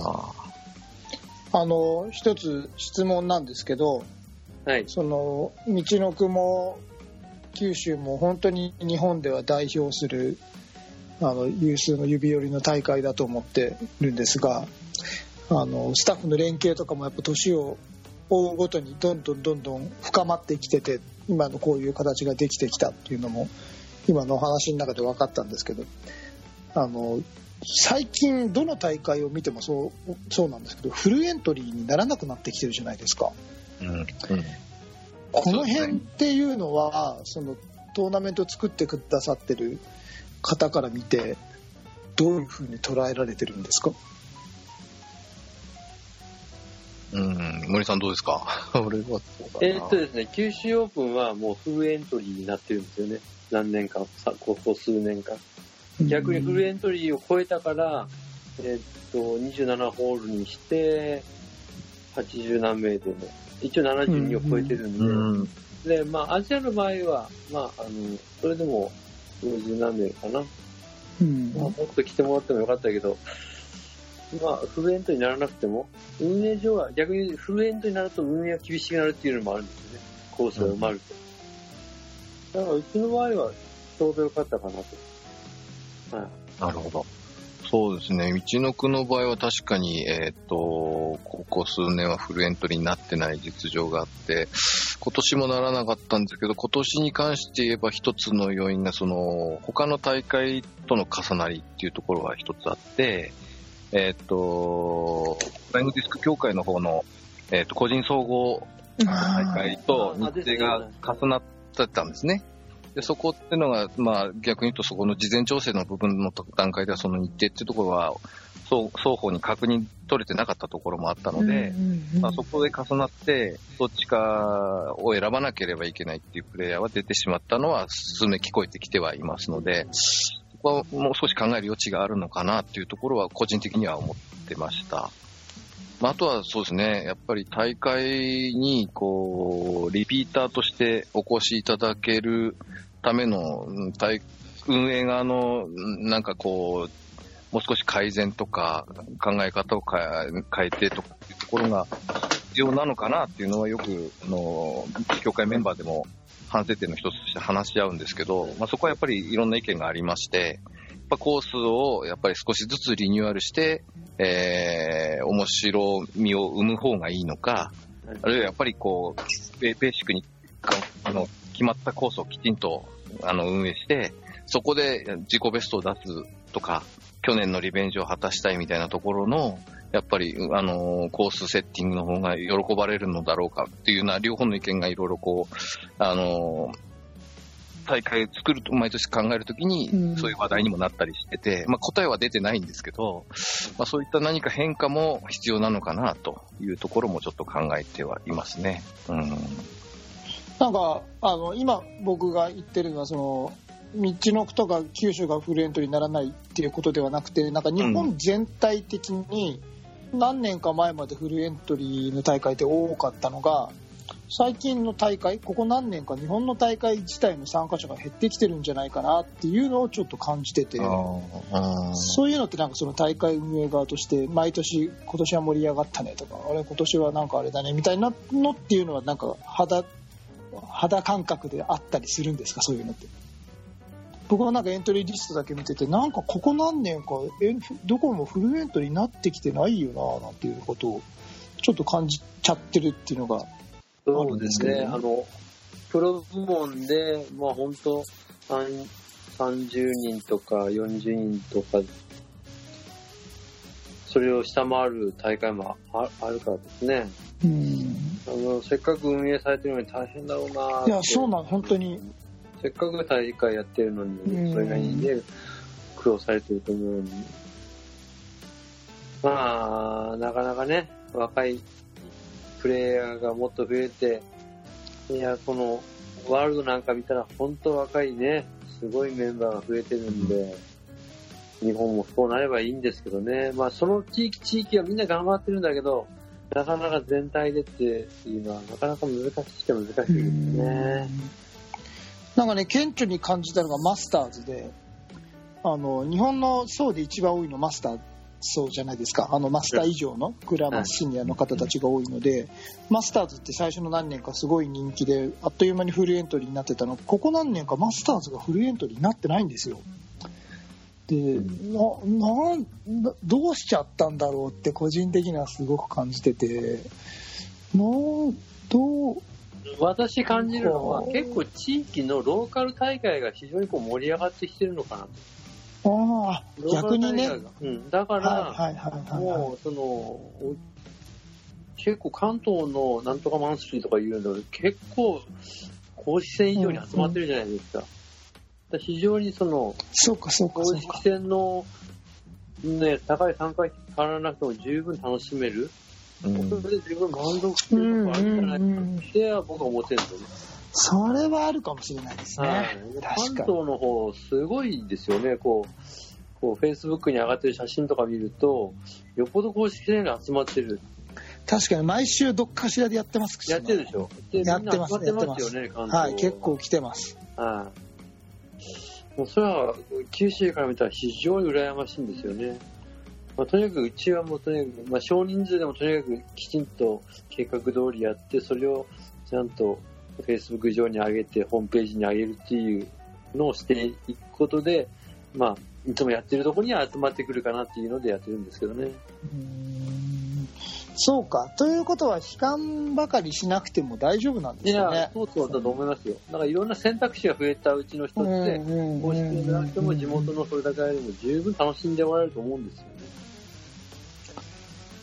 あの、一つ質問なんですけど、はい。その、道のくも、九州も本当に日本では代表する、あの、有数の指折りの大会だと思ってるんですが、あの、スタッフの連携とかもやっぱ年を追うごとにどんどんどんどん深まってきてて、今のこういう形ができてきたっていうのも、今のお話の中で分かったんですけど、あの、最近どの大会を見てもそうそうなんですけどフルエントリーにならなくなってきてるじゃないですかうん。うん。この辺っていうのはそのトーナメントを作ってくださってる方から見てどういうふうに捉えられてるんですか？うん。森さんどうですか？俺はえーっとですね、九州オープンはもうフルエントリーになってるんですよね。何年か、さここ数年間。逆にフルエントリーを超えたから、えーっと、27ホールにして、80何名でも、一応72を超えてるんで、うん。で、まあ、アジアの場合は、まあ、あの、それでも、50何名かな。うんまあ、もっと来てもらってもよかったけど、まあ、フルエントにならなくても、運営上は、逆にフルエントになると運営が厳しくなるっていうのもあるんですよね。コースが埋まると。だから、うちの場合は、ちょうどよかったかなと。はい。なるほど。そうですね。道のくの場合は確かに、えっ、と、ここ数年はフルエントリーになってない実情があって、今年もならなかったんですけど、今年に関して言えば一つの要因が、その、他の大会との重なりっていうところが一つあって、えっ、と、フライングディスク協会の方の、えっ、と、個人総合大会と日程が重なってたんですね。で、そこってのが、まあ逆に言うとそこの事前調整の部分の段階ではその日程っていうところは、双双方に確認取れてなかったところもあったので、まあ、そこで重なって、どっちかを選ばなければいけないっていうプレイヤーは出てしまったのは数名聞こえてきてはいますので、そこはもう少し考える余地があるのかなっていうところは個人的には思ってました。まあ、あとはそうですね、やっぱり大会に、こう、リピーターとしてお越しいただけるための、運営側の、うんなんかこう、もう少し改善とか、考え方を変え変えてとかっていうところが必要なのかなっていうのはよく、あの、協会メンバーでも反省点の一つとして話し合うんですけど、まあ、そこはやっぱりいろんな意見がありまして、やっぱコースをやっぱり少しずつリニューアルして、えー、面白みを生む方がいいのか、あるいはやっぱりこう、ベベーシックに、あの、決まったコースをきちんと、あの、運営して、そこで自己ベストを出すとか、去年のリベンジを果たしたいみたいなところの、やっぱり、あの、コースセッティングの方が喜ばれるのだろうかっていうような両方の意見がいろいろこう、あの、大会を作ると、毎年考えるときにうん、そういう話題にもなったりしてて、まあ答えは出てないんですけど、まあそういった何か変化も必要なのかなというところもちょっと考えてはいますね。うん。なんかあの今僕が言ってるのはその道の区とか九州がフルエントリーにならないっていうことではなくてなんか日本全体的に何年か前までフルエントリーの大会って多かったのが最近の大会ここ何年か日本の大会自体の参加者が減ってきてるんじゃないかなっていうのをちょっと感じてて。あそういうのってなんかその大会運営側として毎年今年は盛り上がったねとかあれ今年はなんかあれだねみたいなのっていうのはなんか肌肌感覚であったりするんですか？そういうのって。僕はなんかエントリーリストだけ見ててなんかここ何年かどこもフルエントリーになってきてないよななんていうことをちょっと感じちゃってるっていうのがそうですね。ああの、プロ部門で、まあ本当30人とか40人とか、それを下回る大会もああるからですね。うん。あの、せっかく運営されてるのに大変だろうないやそうなん本当に。せっかく大会やってるのに、うん。それなりにね、苦労されてると思うのに。まあ、なかなかね、若いプレイヤーがもっと増えて、いや、この、ワールドなんか見たら、本当若いね、すごいメンバーが増えてるんで、日本もそうなればいいんですけどね。まあ、その地域、地域はみんな頑張ってるんだけど、なかなか全体でっていうのは、なかなか難しくて難しいですね。なんかね、顕著に感じたのがマスターズで、あの、日本の層で一番多いのマスター層じゃないですか。あの、マスター以上のグラマスシニアの方たちが多いので、マスターズって最初の何年かすごい人気で、あっという間にフルエントリーになってたの、ここ何年かマスターズがフルエントリーになってないんですよ。で、な、などうしちゃったんだろうって個人的にはすごく感じてて、なん、どう、私感じるのは結構地域のローカル大会が非常にこう盛り上がってきてるのかなと。ああ、逆にね。うん。だから。もう、その、お結構関東のなんとかマンスリーとかいうの結構公式戦以上に集まってるじゃないですか。だから非常にその、そうかそうか公式そうか。戦の、ね、高い参加費かからなくても十分楽しめる。うんそれで十分満足してるとこあるんじゃないかなって僕は思ってるんですよね。それはあるかもしれないですね。はい。確関か東の方、すごいですよね。こう、こう、Facebook に上がってる写真とか見ると、よっぽど公式戦に集まってる。確かに毎週どっかしらでやってますやってるでしょ。でやってますみんな集まってますよね、関東。はい、結構来てます。はい。もうそれは、九州から見たら非常に羨ましいんですよね。まあ、とにかくうちはもうとにかく、まあ、少人数でもとにかくきちんと計画通りやって、それをちゃんと Facebook 上に上げて、ホームページに上げるっていうのをしていくことで、まあ、いつもやってるところには集まってくるかなっていうのでやってるんですけどね。そうか。ということは、悲観ばかりしなくても大丈夫なんですよね。そうそうだと思いますよ。だからいろんな選択肢が増えたうちの一つで、公式戦じゃなくても地元のそれだけでも十分楽しんでもらえると思うんですよね。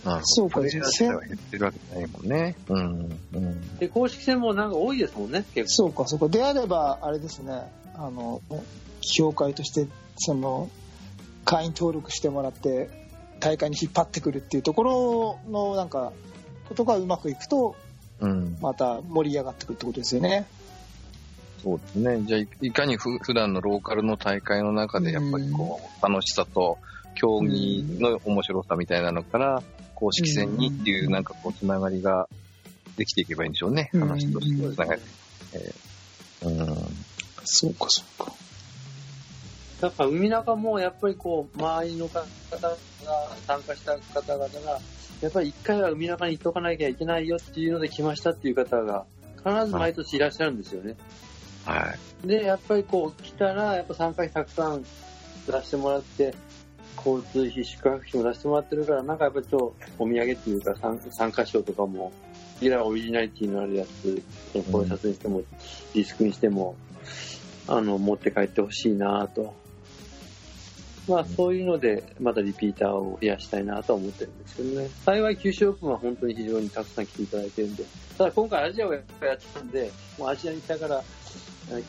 なるほど。そうかれが減ってるわけじゃないもんね。うん。うん。で、公式戦もなんか多いですもんね、結構。そうか、そうか。であれば、あれですね、あの、協会として、その、会員登録してもらって、大会に引っ張ってくるっていうところの、なんか、ことがうまくいくと、うん。また盛り上がってくるってことですよね。そうですね。じゃあ、いいかにふ普段のローカルの大会の中で、やっぱりこう、楽しさと、競技の面白さみたいなのから、公式戦にっていう、なんかこう、つながりができていけばいいんでしょうね。うん話としてつながり。えーうん。そうか、そうか。だから海中もやっぱりこう、周りの方が、参加した方々が、やっぱり一回は海中に行っとかなきゃいけないよっていうので来ましたっていう方が、必ず毎年いらっしゃるんですよね。はい。で、やっぱりこう来たら、やっぱ参加費たくさん出してもらって、交通費、宿泊費も出してもらってるから、なんかやっぱりちょっとお土産っていうか参参加賞とかも、いらオリジナリティのあるやつ、そのポロシャツにしても、ディスクにしても、あの、持って帰ってほしいなと。まあそういうので、またリピーターを増やしたいなとは思ってるんですけどね。幸い九州オープンは本当に非常にたくさん来ていただいてるんで。ただ今回アジアをやってたんで、もうアジアに来たから、あ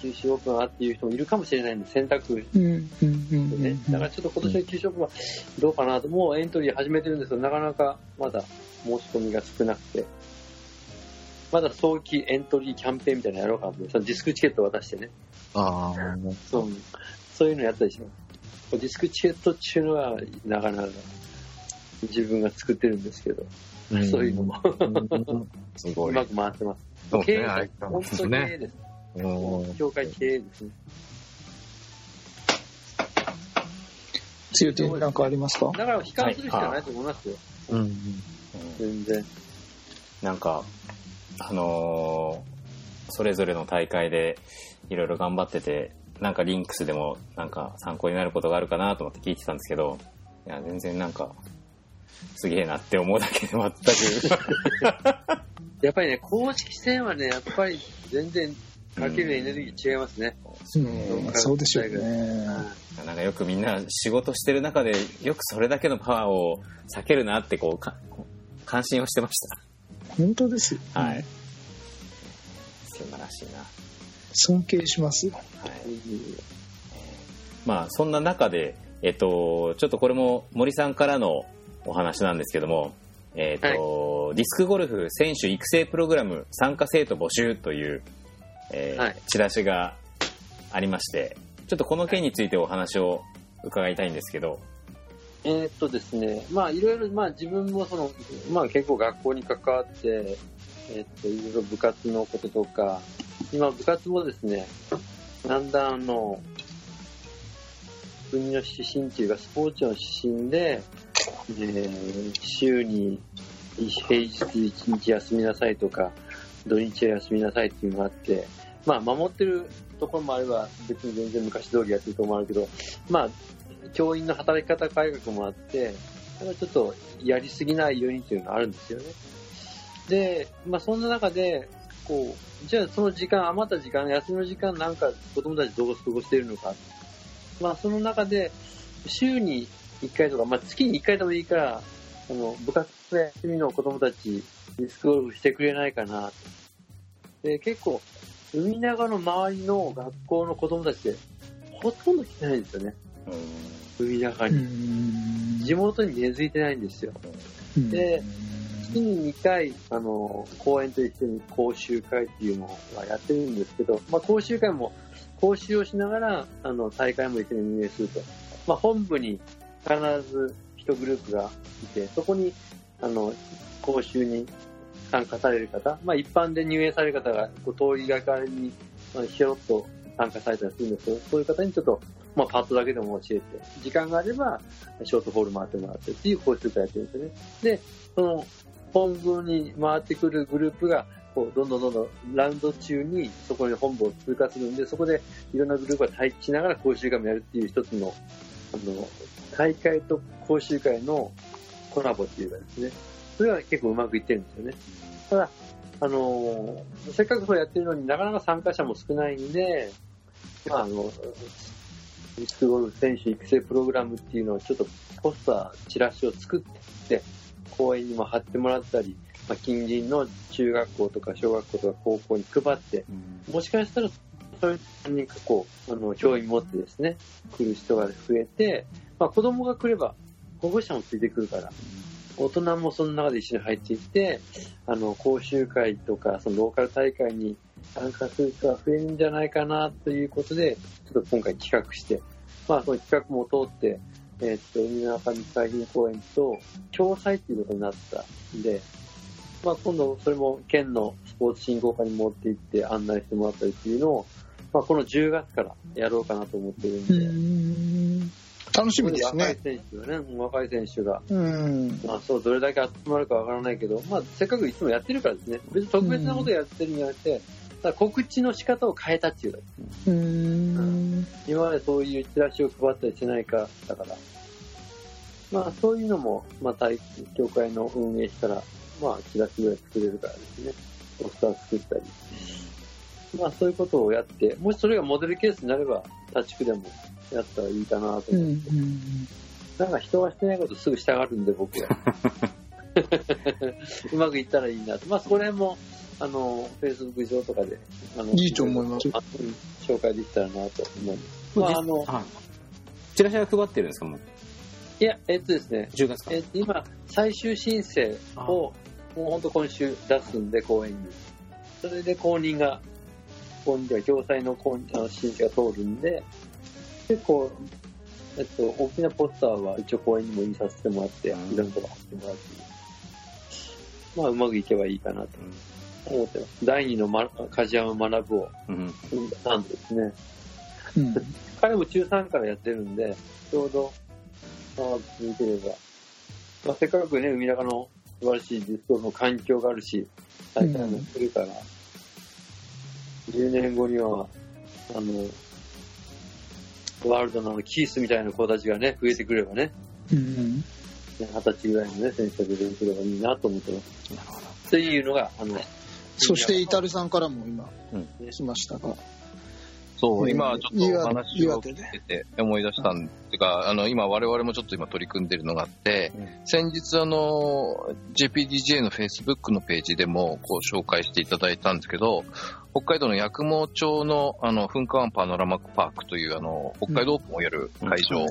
九州オープンはっていう人もいるかもしれないんで、選択うん、うん、うんでね。だからちょっと今年の九州オープンはどうかなと、もうエントリー始めてるんですけど、なかなかまだ申し込みが少なくて、まだ早期エントリーキャンペーンみたいなのやろうかと思って、そのディスクチケットを渡してね。ああ、そうそういうのやったりします。ディスクチケットっていうのは、なかなか自分が作ってるんですけど、そういうのもうんすごい。うまく回ってます。そうですね。経営本当に経営ね。です。うん協会経営ですね。強い点なんかありますか？だから悲観するしかないと思いますよ。うん。全然。なんか、あのーそれぞれの大会でいろいろ頑張ってて、なんかリンクスでもなんか参考になることがあるかなと思って聞いてたんですけど、いや、全然なんか、すげえなって思うだけで全く。やっぱりね、公式戦はね、やっぱり全然かけるエネルギー違いますね。うん、そうでしょうね。なんかよくみんな仕事してる中で、よくそれだけのパワーを避けるなってこう、か関心をしてまし本当です。はい。素晴らしいな。尊敬しますよ。はい。まあ、そんな中で、えっと、ちょっとこれも森さんからのお話なんですけども、えっと、ディスクゴルフ選手育成プログラム参加生徒募集という、えーはいチラシがありまして、ちょっとこの件についてお話を伺いたいんですけど、えーっとですね、まあいろいろ、まあ自分もその、まあ結構学校に関わって、えーっと、いろいろ部活のこととか、今部活もですね、だんだんあの、国の指針っていうか、スポーツの指針で、えー週に平日1日休みなさいとか、土日は休みなさいっていうのがあって、まあ、守ってるところもあれば、別に全然昔通りやってるところもあるけど、まあ、教員の働き方改革もあって、なんかちょっとやりすぎないようにっていうのがあるんですよね。で、まあ、そんな中で、こう、じゃあその時間、余った時間、休みの時間なんか子供たちどう過ごしているのか。まあ、その中で、週に1回とか、まあ、月に1回でもいいから、あの、部活で休みの子供たち、ディスクゴルフしてくれないかな。で、結構、海長の周りの学校の子供たちって、ほとんど来てないんですよね。海長うに。ん地元に根付いてないんですよ。うんで月に2回、あの、公演と一緒に講習会っていうのはやってるんですけど、まあ、講習会も、講習をしながら、あの、大会も一緒に運営すると。まあ、本部に必ず一グループがいて、そこに、あの、講習に参加される方、まあ、一般で入園される方が、こう通りがかりに、まあ、ひょっと参加されたりするんですけど、そういう方にちょっと、まあ、パッドだけでも教えて、時間があれば、ショートホール回ってもらってっていう講習会やってるんですよね。で、その、本部に回ってくるグループが、こう、どんどんどんどんラウンド中にそこに本部を通過するんで、そこでいろんなグループが待機しながら講習会もやるっていう一つの、あの、大会と講習会のコラボっていうかですね、それは結構うまくいってるんですよね。ただ、あのせっかくそれやってるのになかなか参加者も少ないんで、まあ、あの、ディスクゴルフ選手育成プログラムっていうのをちょっとポスター、チラシを作って、公園にも貼ってもらったり、まあ、近隣の中学校とか小学校とか高校に配って、もしかしたら、そういう何かこう、あの、教員持ってですね、来る人が増えて、まあ子供が来れば保護者もついてくるから、大人もその中で一緒に入っていって、あの、講習会とか、そのローカル大会に参加する人が増えるんじゃないかなということで、ちょっと今回企画して、まあその企画も通って、えーっと、海中道海浜公園と共催っていうことになったんで、まあ今度それも県のスポーツ振興課に持って行って案内してもらったりっていうのを、まあこの10月からやろうかなと思ってるんうで、ん楽しみです若いね。選手がね、若い選手が、うん。まあそう、どれだけ集まるかわからないけど、まあせっかくいつもやってるからですね、別に特別なことやってるんじゃなくて、ただ告知の仕方を変えたっていうか、うん。今までそういうチラシを配ったりしないか、だから、まあそういうのも、まあ大協会の運営したら、まあチラシぐらい作れるからですね、ポスター作ったり、まあそういうことをやって、もしそれがモデルケースになれば、立地区でもやったらいいかなと思って、うん。なんか人がしてないことすぐ従うんで、僕は。うまくいったらいいなと。まあ、そこら辺も、あの、Facebook 上とかで、あの、いいと思います。紹介できたらなと思います。まあ、あの、はい。チラシは配ってるんですかもう？いや、えっとですね、10月か。えっと、今、最終申請を、もう本当今週出すんで、公園に。それで公認が、公認では共済の公認あの申請が通るんで、で、こう、えっと、大きなポスターは一応公園にも印刷してもらって、うん。イベントが貼ってもらって、まあ、うまくいけばいいかなと。思ってます。第二の、ま、梶山学ぶをうん生んですね。うん。彼も中3からやってるんで、ちょうど、まあ、続いてれば。まあ、せっかくね、海中の素晴らしいディスコの環境があるし、大会もするから、10年後には、あの、ワールドのキースみたいな子たちがね、増えてくればね、うん。ね二十歳ぐらいのね、選手が出てくればいいなと思ってます。なるほどっていうのが、あの、そして、イタルさんからも今うん、来ましたが。そう、えー今ちょっとお話を聞いてて思い出したんてか、あの、今我々もちょっと今取り組んでるのがあって、先日あの、JPDJ の Facebook のページでもこう紹介していただいたんですけど、北海道の八雲町のあの、噴火湾パノラマパークというあの、北海道オープンをやる会場、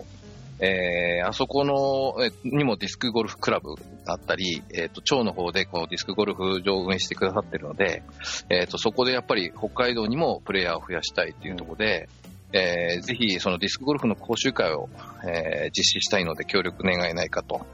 えーあそこの、えにもディスクゴルフクラブがあったり、えっ、と、町の方でこうディスクゴルフ場を運営してくださってるので、えっ、と、そこでやっぱり北海道にもプレイヤーを増やしたいというところで、えぜひそのディスクゴルフの講習会を、え実施したいので協力願えないかと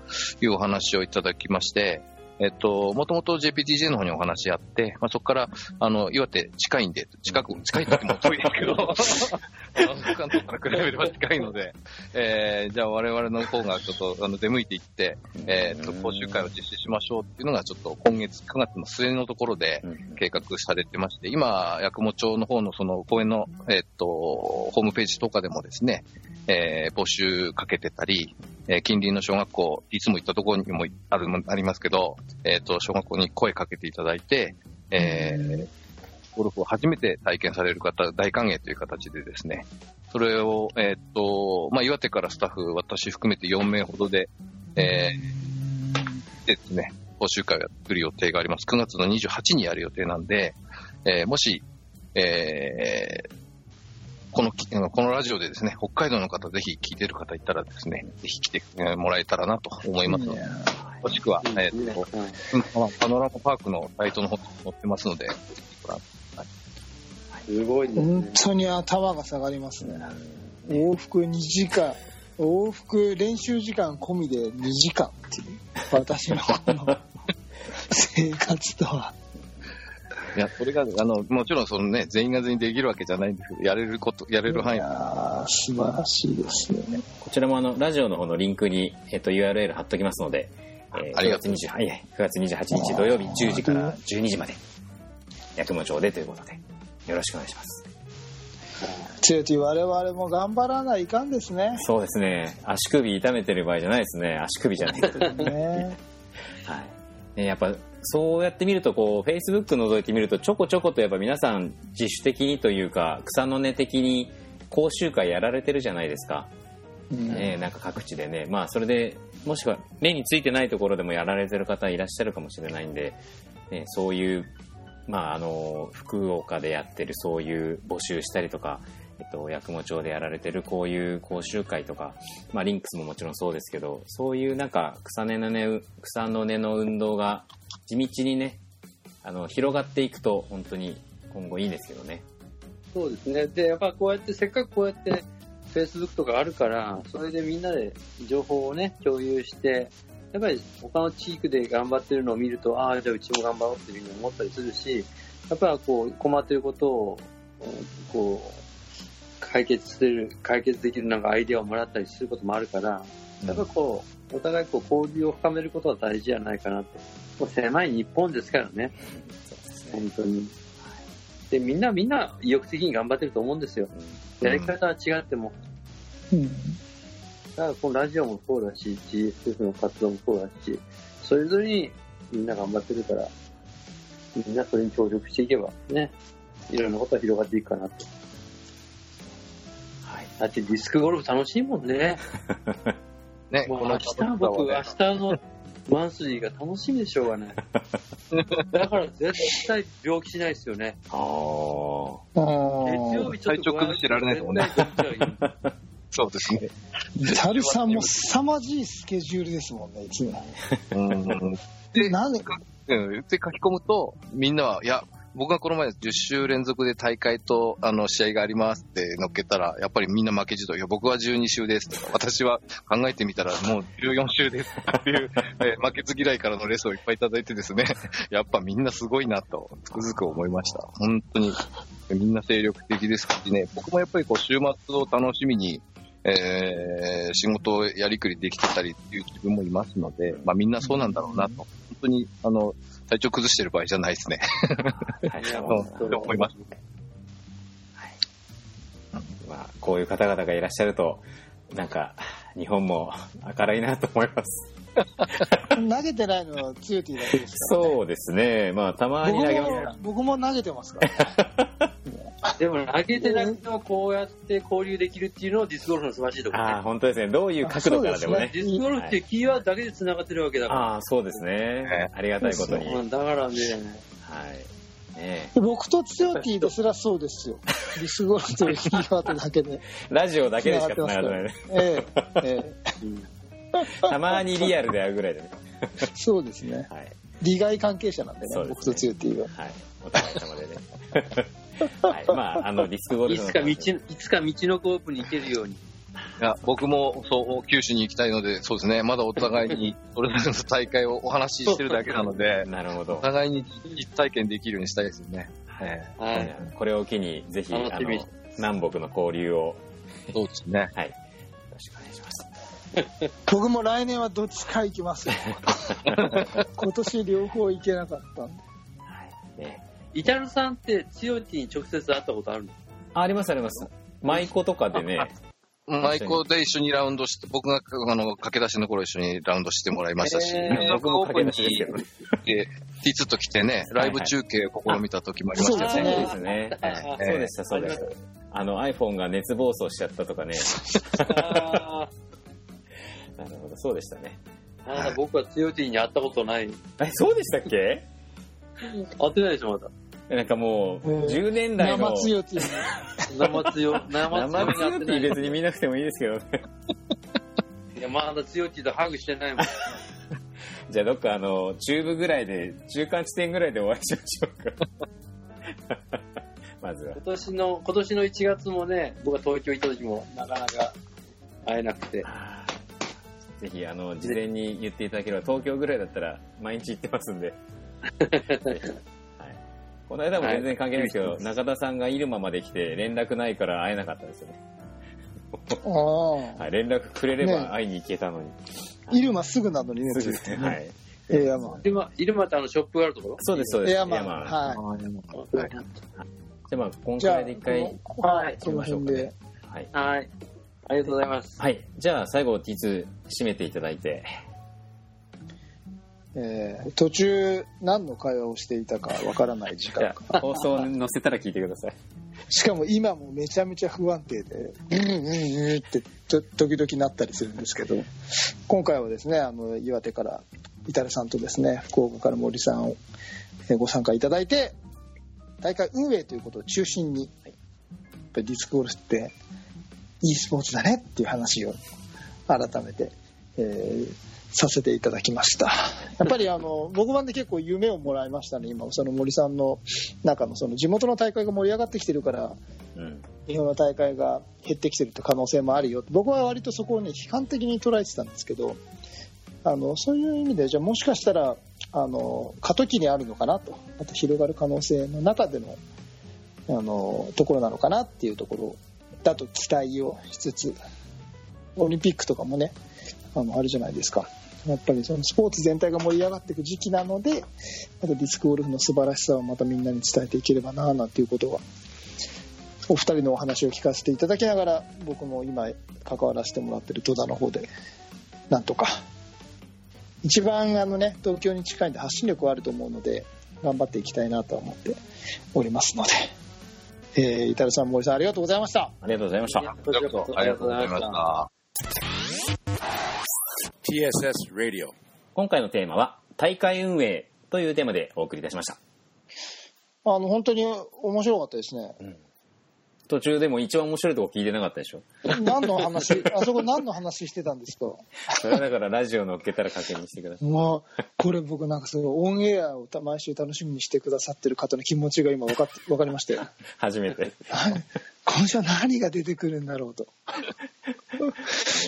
いうお話をいただきまして、えっと、もともと JPTJ の方にお話しあって、まあ、そこから、あの、岩手近いんで、近く、近いって言っても遠いですけど、あの関東から比べれば近いので、えー、じゃあ我々の方がちょっと、あの、出向いていって、えーっと、講習会を実施しましょうっていうのが、ちょっと今月9月の末のところでうん計画されてまして、今、八雲町の方のその公園の、えーっと、ホームページとかでもですね、えー募集かけてたり、えー近隣の小学校、いつも行ったところにもあるありますけど、えっと、小学校に声かけていただいて、えーゴルフを初めて体験される方、大歓迎という形でですね、それを、えっと、まあ、岩手からスタッフ、私含めて4名ほどで、えーですね、講習会をやってる予定があります。9月の28にやる予定なんで、えーもし、えーこのき、このラジオでですね、北海道の方、ぜひ聞いてる方いたらですね、ぜひ来てえーもらえたらなと思いますので、もしくは、えーっと、うんパノラマパークのサイトの方に載ってますので、ぜひご覧すごいです本ね。当に頭が下がりますね。往復2時間、往復練習時間込みで2時間っていう、私のこの生活とは。いや、それが、あの、もちろんそのね、全員が全員できるわけじゃないんですけど、やれること、やれる範囲いやー素晴らしいですね。こちらもあの、ラジオの方のリンクに、えっと、URL 貼っときますので、えー9月ありがとう20はい9月28日土曜日10時から12時まで、八雲町でということで、よろしくお願いします。強い我々も頑張らないかんですね。そうですね。足首痛めてる場合じゃないですね。足首じゃないと。はい。ねねやっぱ、そうやって見ると、こう、Facebook 覗いてみると、ちょこちょことやっぱ皆さん自主的にというか、草の根的に講習会やられてるじゃないですか。うんね、なんか各地でね、まあそれでもしくは目についてないところでもやられてる方いらっしゃるかもしれないんで、ね、そういう、まああの、福岡でやってるそういう募集したりとか、えっと、八雲町でやられてるこういう講習会とか、まあリンクスももちろんそうですけど、そういうなんか草根の根、草の根の運動が地道にね、あの、広がっていくと本当に今後いいですけどね。そうですね。で、やっぱこうやって、せっかくこうやって、Facebook とかあるから、それでみんなで情報をね、共有して、やっぱり他の地域で頑張ってるのを見ると、ああ、じゃあうちも頑張ろうっていうふうに思ったりするし、やっぱりこう、困ってることを、こう、解決する、解決できるなんかアイデアをもらったりすることもあるから、やっぱこう、お互いこう交流を深めることは大事じゃないかなって。もう狭い日本ですからね。本当に。で、みんなみんな意欲的に頑張ってると思うんですよ。やり方は違っても。うんだからこのラジオもそうだし、GSF の活動もそうだし、それぞれにみんな頑張ってるから、みんなそれに協力していけばね、いろんなことが広がっていくかなと。はい。だってディスクゴルフ楽しいもんね。ね、もう明日僕、明日のマンスリーが楽しみでしょうがない。だから絶対病気しないですよね。ああ。あ月ー曜日ちょっと体調崩してられないですもんねそうですね。ビタルさんも凄まじいスケジュールですもんね、いつも。うん。で、なんで、うん、で書き込むと、みんなは、いや、僕がこの前10週連続で大会と、あの、試合がありますって乗っけたら、やっぱりみんな負けじと、いや、僕は12週ですとか、私は考えてみたらもう14週ですとかっていう、え負けず嫌いからのレッスをいっぱいいただいてですね、やっぱみんなすごいなと、つくづく思いました。本当に、みんな精力的ですしね、僕もやっぱりこう、週末を楽しみに、えー仕事をやりくりできてたりっていう自分もいますので、まあみんなそうなんだろうなと、本当に、あの、体調崩してる場合じゃないですね。はいいやうんって思います。まあ、こういう方々がいらっしゃると、なんか、日本も明るいなと思います。投げてないのは強いてだけですから、そうですね。まあ、たまに僕投げますも、僕も投げてますから。でも投げてなくてもこうやって交流できるっていうのをディスクゴルフの素晴らしいところねああ、本当ですね。どういう角度からでもね。あそうディスクゴルフっていうキーワードだけで繋がってるわけだから。ああ、そうですね。ありがたいことに。だからね、ね僕と強いですらそうですよ。ディスゴルフというキーワードだけで。ラジオだけでしか繋がってないね。ええ、えうん たまにリアルで会うぐらいでね。え、そうですね。はい。利害関係者なんでね、ですね僕と強いは。はい。お互い様でね。はい。まあ、あの、ディスクゴルいフのつか道の、いつか道のコープに行けるように。いや、僕もそう、九州に行きたいので、そうですね、まだお互いに それぞれの大会をお話ししてるだけなので、なるほどお。互いに実体験できるようにしたいですよね。えはい。これを機に、ぜひ、あの楽しみ、南北の交流を、えそうですね。よろしくお願いします。僕も来年はどっちか行きますよ。今年両方行けなかったんで。はい。ね。イタルさんって、強いティに直接会ったことあるの？あありますあります。舞妓とかでね、マイコで一緒にラウンドして、僕があの駆け出しの頃一緒にラウンドしてもらいましたし、えーニューヨークオープンに僕も駆け出しですけどねで T2 と来てね、ライブ中継を試みた時もありましたそうよですねそうですね。そうでした、そうでした。あの iPhone が熱暴走しちゃったとかね。あ なるほど、そうでしたね。僕は強いティに会ったことない。え、そうでしたっけ？会ってないでしょ、まだ。なんかもう、うん10年来の生強っていう生強、生生強。別に見なくてもいいですけどね。いや、まだ強いティとハグしてないもん。じゃあどっかあの、中部ぐらいで、中間地点ぐらいでお会いしましょうか。まずは今。年の、今年の1月もね、僕が東京行った時もなかなか会えなくて。ぜひ、あの、事前に言っていただければ、東京ぐらいだったら毎日行ってますんで。はい、この間も全然関係ないですけど、中田さんが入間まで来て連絡ないから会えなかったですよね。あはい、連絡くれれねば会いに行けたのに。あ。イルマすぐなのにね、そうですね。はい。エアマン。イルマ、イルマってあのショップがあるところ？そうです、そうです。エアマン。エはじゃあまあ、今回で一回、、はい。この辺で。はい。はい。ありがとうございます。はい。じゃあ、最後、T2 締めていただいて。えー途中何の会話をしていたかわからない時間あ、放送載せたら聞いてください。しかも今もめちゃめちゃ不安定で、うんうんうんってと時々なったりするんですけど、今回はですね、あの、岩手から、イタルさんとですね、福岡から森さんをえーご参加いただいて、大会運営ということを中心に、やっぱりディスクゴルフって e スポーツだねっていう話を改めて、えーさせていただきました。やっぱりあの、僕版で結構夢をもらいましたね、今、その森さんの中のその地元の大会が盛り上がってきてるから、うん。日本の大会が減ってきてるって可能性もあるよ僕は割とそこをね批判的に捉えてたんですけどあのそういう意味でじゃあもしかしたらあの過渡期にあるのかなとまた広がる可能性の中でのあのところなのかなっていうところだと期待をしつつオリンピックとかもねあのあるじゃないですかやっぱりそのスポーツ全体が盛り上がっていく時期なのでまたディスクゴルフの素晴らしさをまたみんなに伝えていければななんていうことはお二人のお話を聞かせていただきながら僕も今関わらせてもらってる戸田の方でなんとか一番あのね東京に近いんで発信力はあると思うので頑張っていきたいなとは思っておりますので、えー、イタルさん森さんありがとうございましたありがとうございました。ありがとうございまし。た。TSS Radio. 今回のテーマは、大会運営というテーマでお送りいたしました。あの本当に面白かったですね。途中でも一番面白いとこ聞いてなかったでしょ？何の話？あそこ何の話してたんですか？それはだからラジオ乗っけたら確認してください。もうこれ僕なんかすごいオンエアをた毎週楽しみにしてくださってる方の気持ちが今分かって分かりましたよ。初めて。今週は何が出てくるんだろうと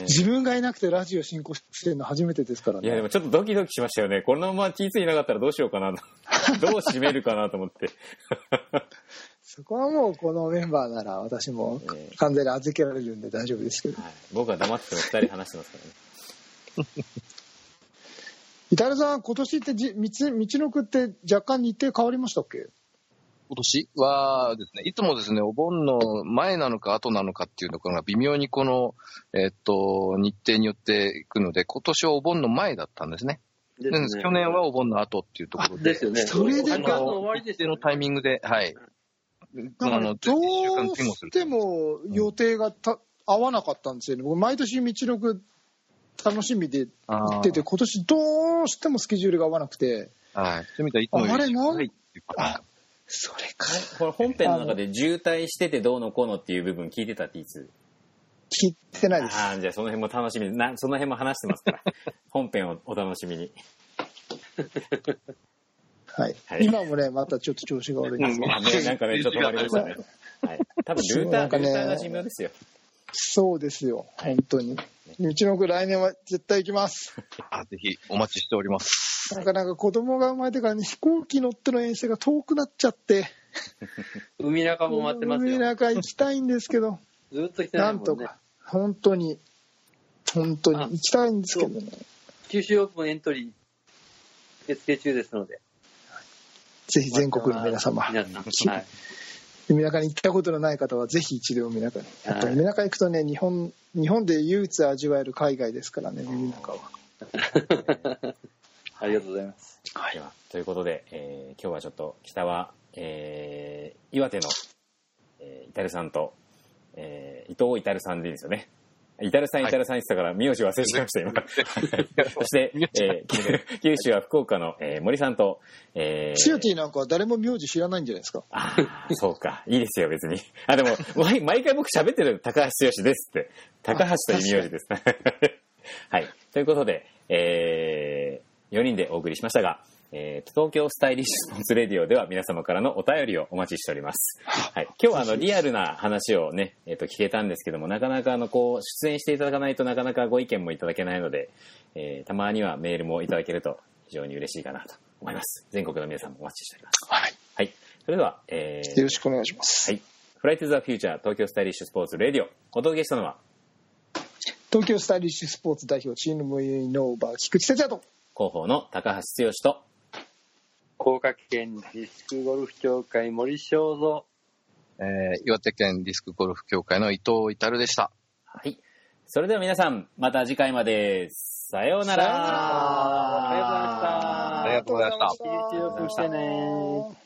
自分がいなくてラジオ進行してるの初めてですからいやでねもちょっとドキドキしましたよね。このまま T2 いなかったらどうしようかなと。どう締めるかなと思って。そこはもうこのメンバーなら私もええ完全に預けられるんで大丈夫ですけどはい、僕は黙ってても2人話してますからね。イタルさん今年ってじ道道のくって若干日程変わりましたっけ？今年はですね、いつもですね、お盆の前なのか後なのかっていうところが微妙にこの、えっと、日程によっていくので、今年はお盆の前だったんですね。す去年はお盆の後っていうところで、ですよね。それでか。8月の終わりです一定のタイミングで、はい。だからあの、どうしても予定がた合わなかったんですよね。僕毎年道のく楽しみで行ってて今年どうしてもスケジュールが合わなくて。はい。そういう意味ではいつもよりあれなん？あそれかこれ本編の中で渋滞しててどうのこうのっていう部分聞いてた T2。聞いてないですああ、じゃあその辺も楽しみにな、その辺も話してますから。本編をお楽しみに。はい、はい今もねまたちょっと調子が悪いんですけどあね、なんかね、ちょっと終わりましたね。はい。多分ルーター、そうなんかねルーターが寿命ですよ。そうですよ、本当に。うちの子来年は絶対行きます。あぜひお待ちしております。なかなか子供が生まれてからね、飛行機乗っての遠征が遠くなっちゃって、海中も待ってます海よ。中行きたいんですけど、ずっと来てなないんもんね。とか、本当に、本当にあ行きたいんですけどね、九州オープンエントリー受付中ですので。ぜひ全国の皆様、皆さん。はい。海中に行ったことのない方はぜひ一度海中に。やっぱはい海中行くとね、日本、日本で唯一味わえる海外ですからね、海中は。ありがとうございます。ではということで、えー今日はちょっと北は、えー岩手の、えー、イタルさんと、えー伊藤イタルさんでいいですよね。イタルさん、はいイタルさん言ってたから、名字忘れちゃいました、今。そして、えー 九州は福岡の、えー森さんと、えーシオティなんかは誰も名字知らないんじゃないですか？ああ、そうか。いいですよ、別に。あ、でも、毎毎回僕喋ってる高橋剛ですって。高橋という名字です。はい。ということで、えー、4人でお送りしましたが、えー、東京スタイリッシュスポーツレディオでは皆様からのお便りをお待ちしております。はい。今日はあの、リアルな話をね、えっ、と、聞けたんですけども、なかなかあの、こう、出演していただかないとなかなかご意見もいただけないので、えー、たまにはメールもいただけると非常に嬉しいかなと思います。全国の皆さんもお待ちしております。はい。はい。それでは、えー、よろしくお願いします。はい。フライトザフューチャー東京スタイリッシュスポーツレディオ。お届けしたのは、東京スタイリッシュスポーツ代表チームイノーバー菊池哲也と、広報の高橋剛と、福岡県ディスクゴルフ協会森正蔵。えー岩手県ディスクゴルフ協会の伊藤至でした。はい。それでは皆さん、また次回まで。さようなら。さようならありがとうございました。ありがとうございました一日よくしてね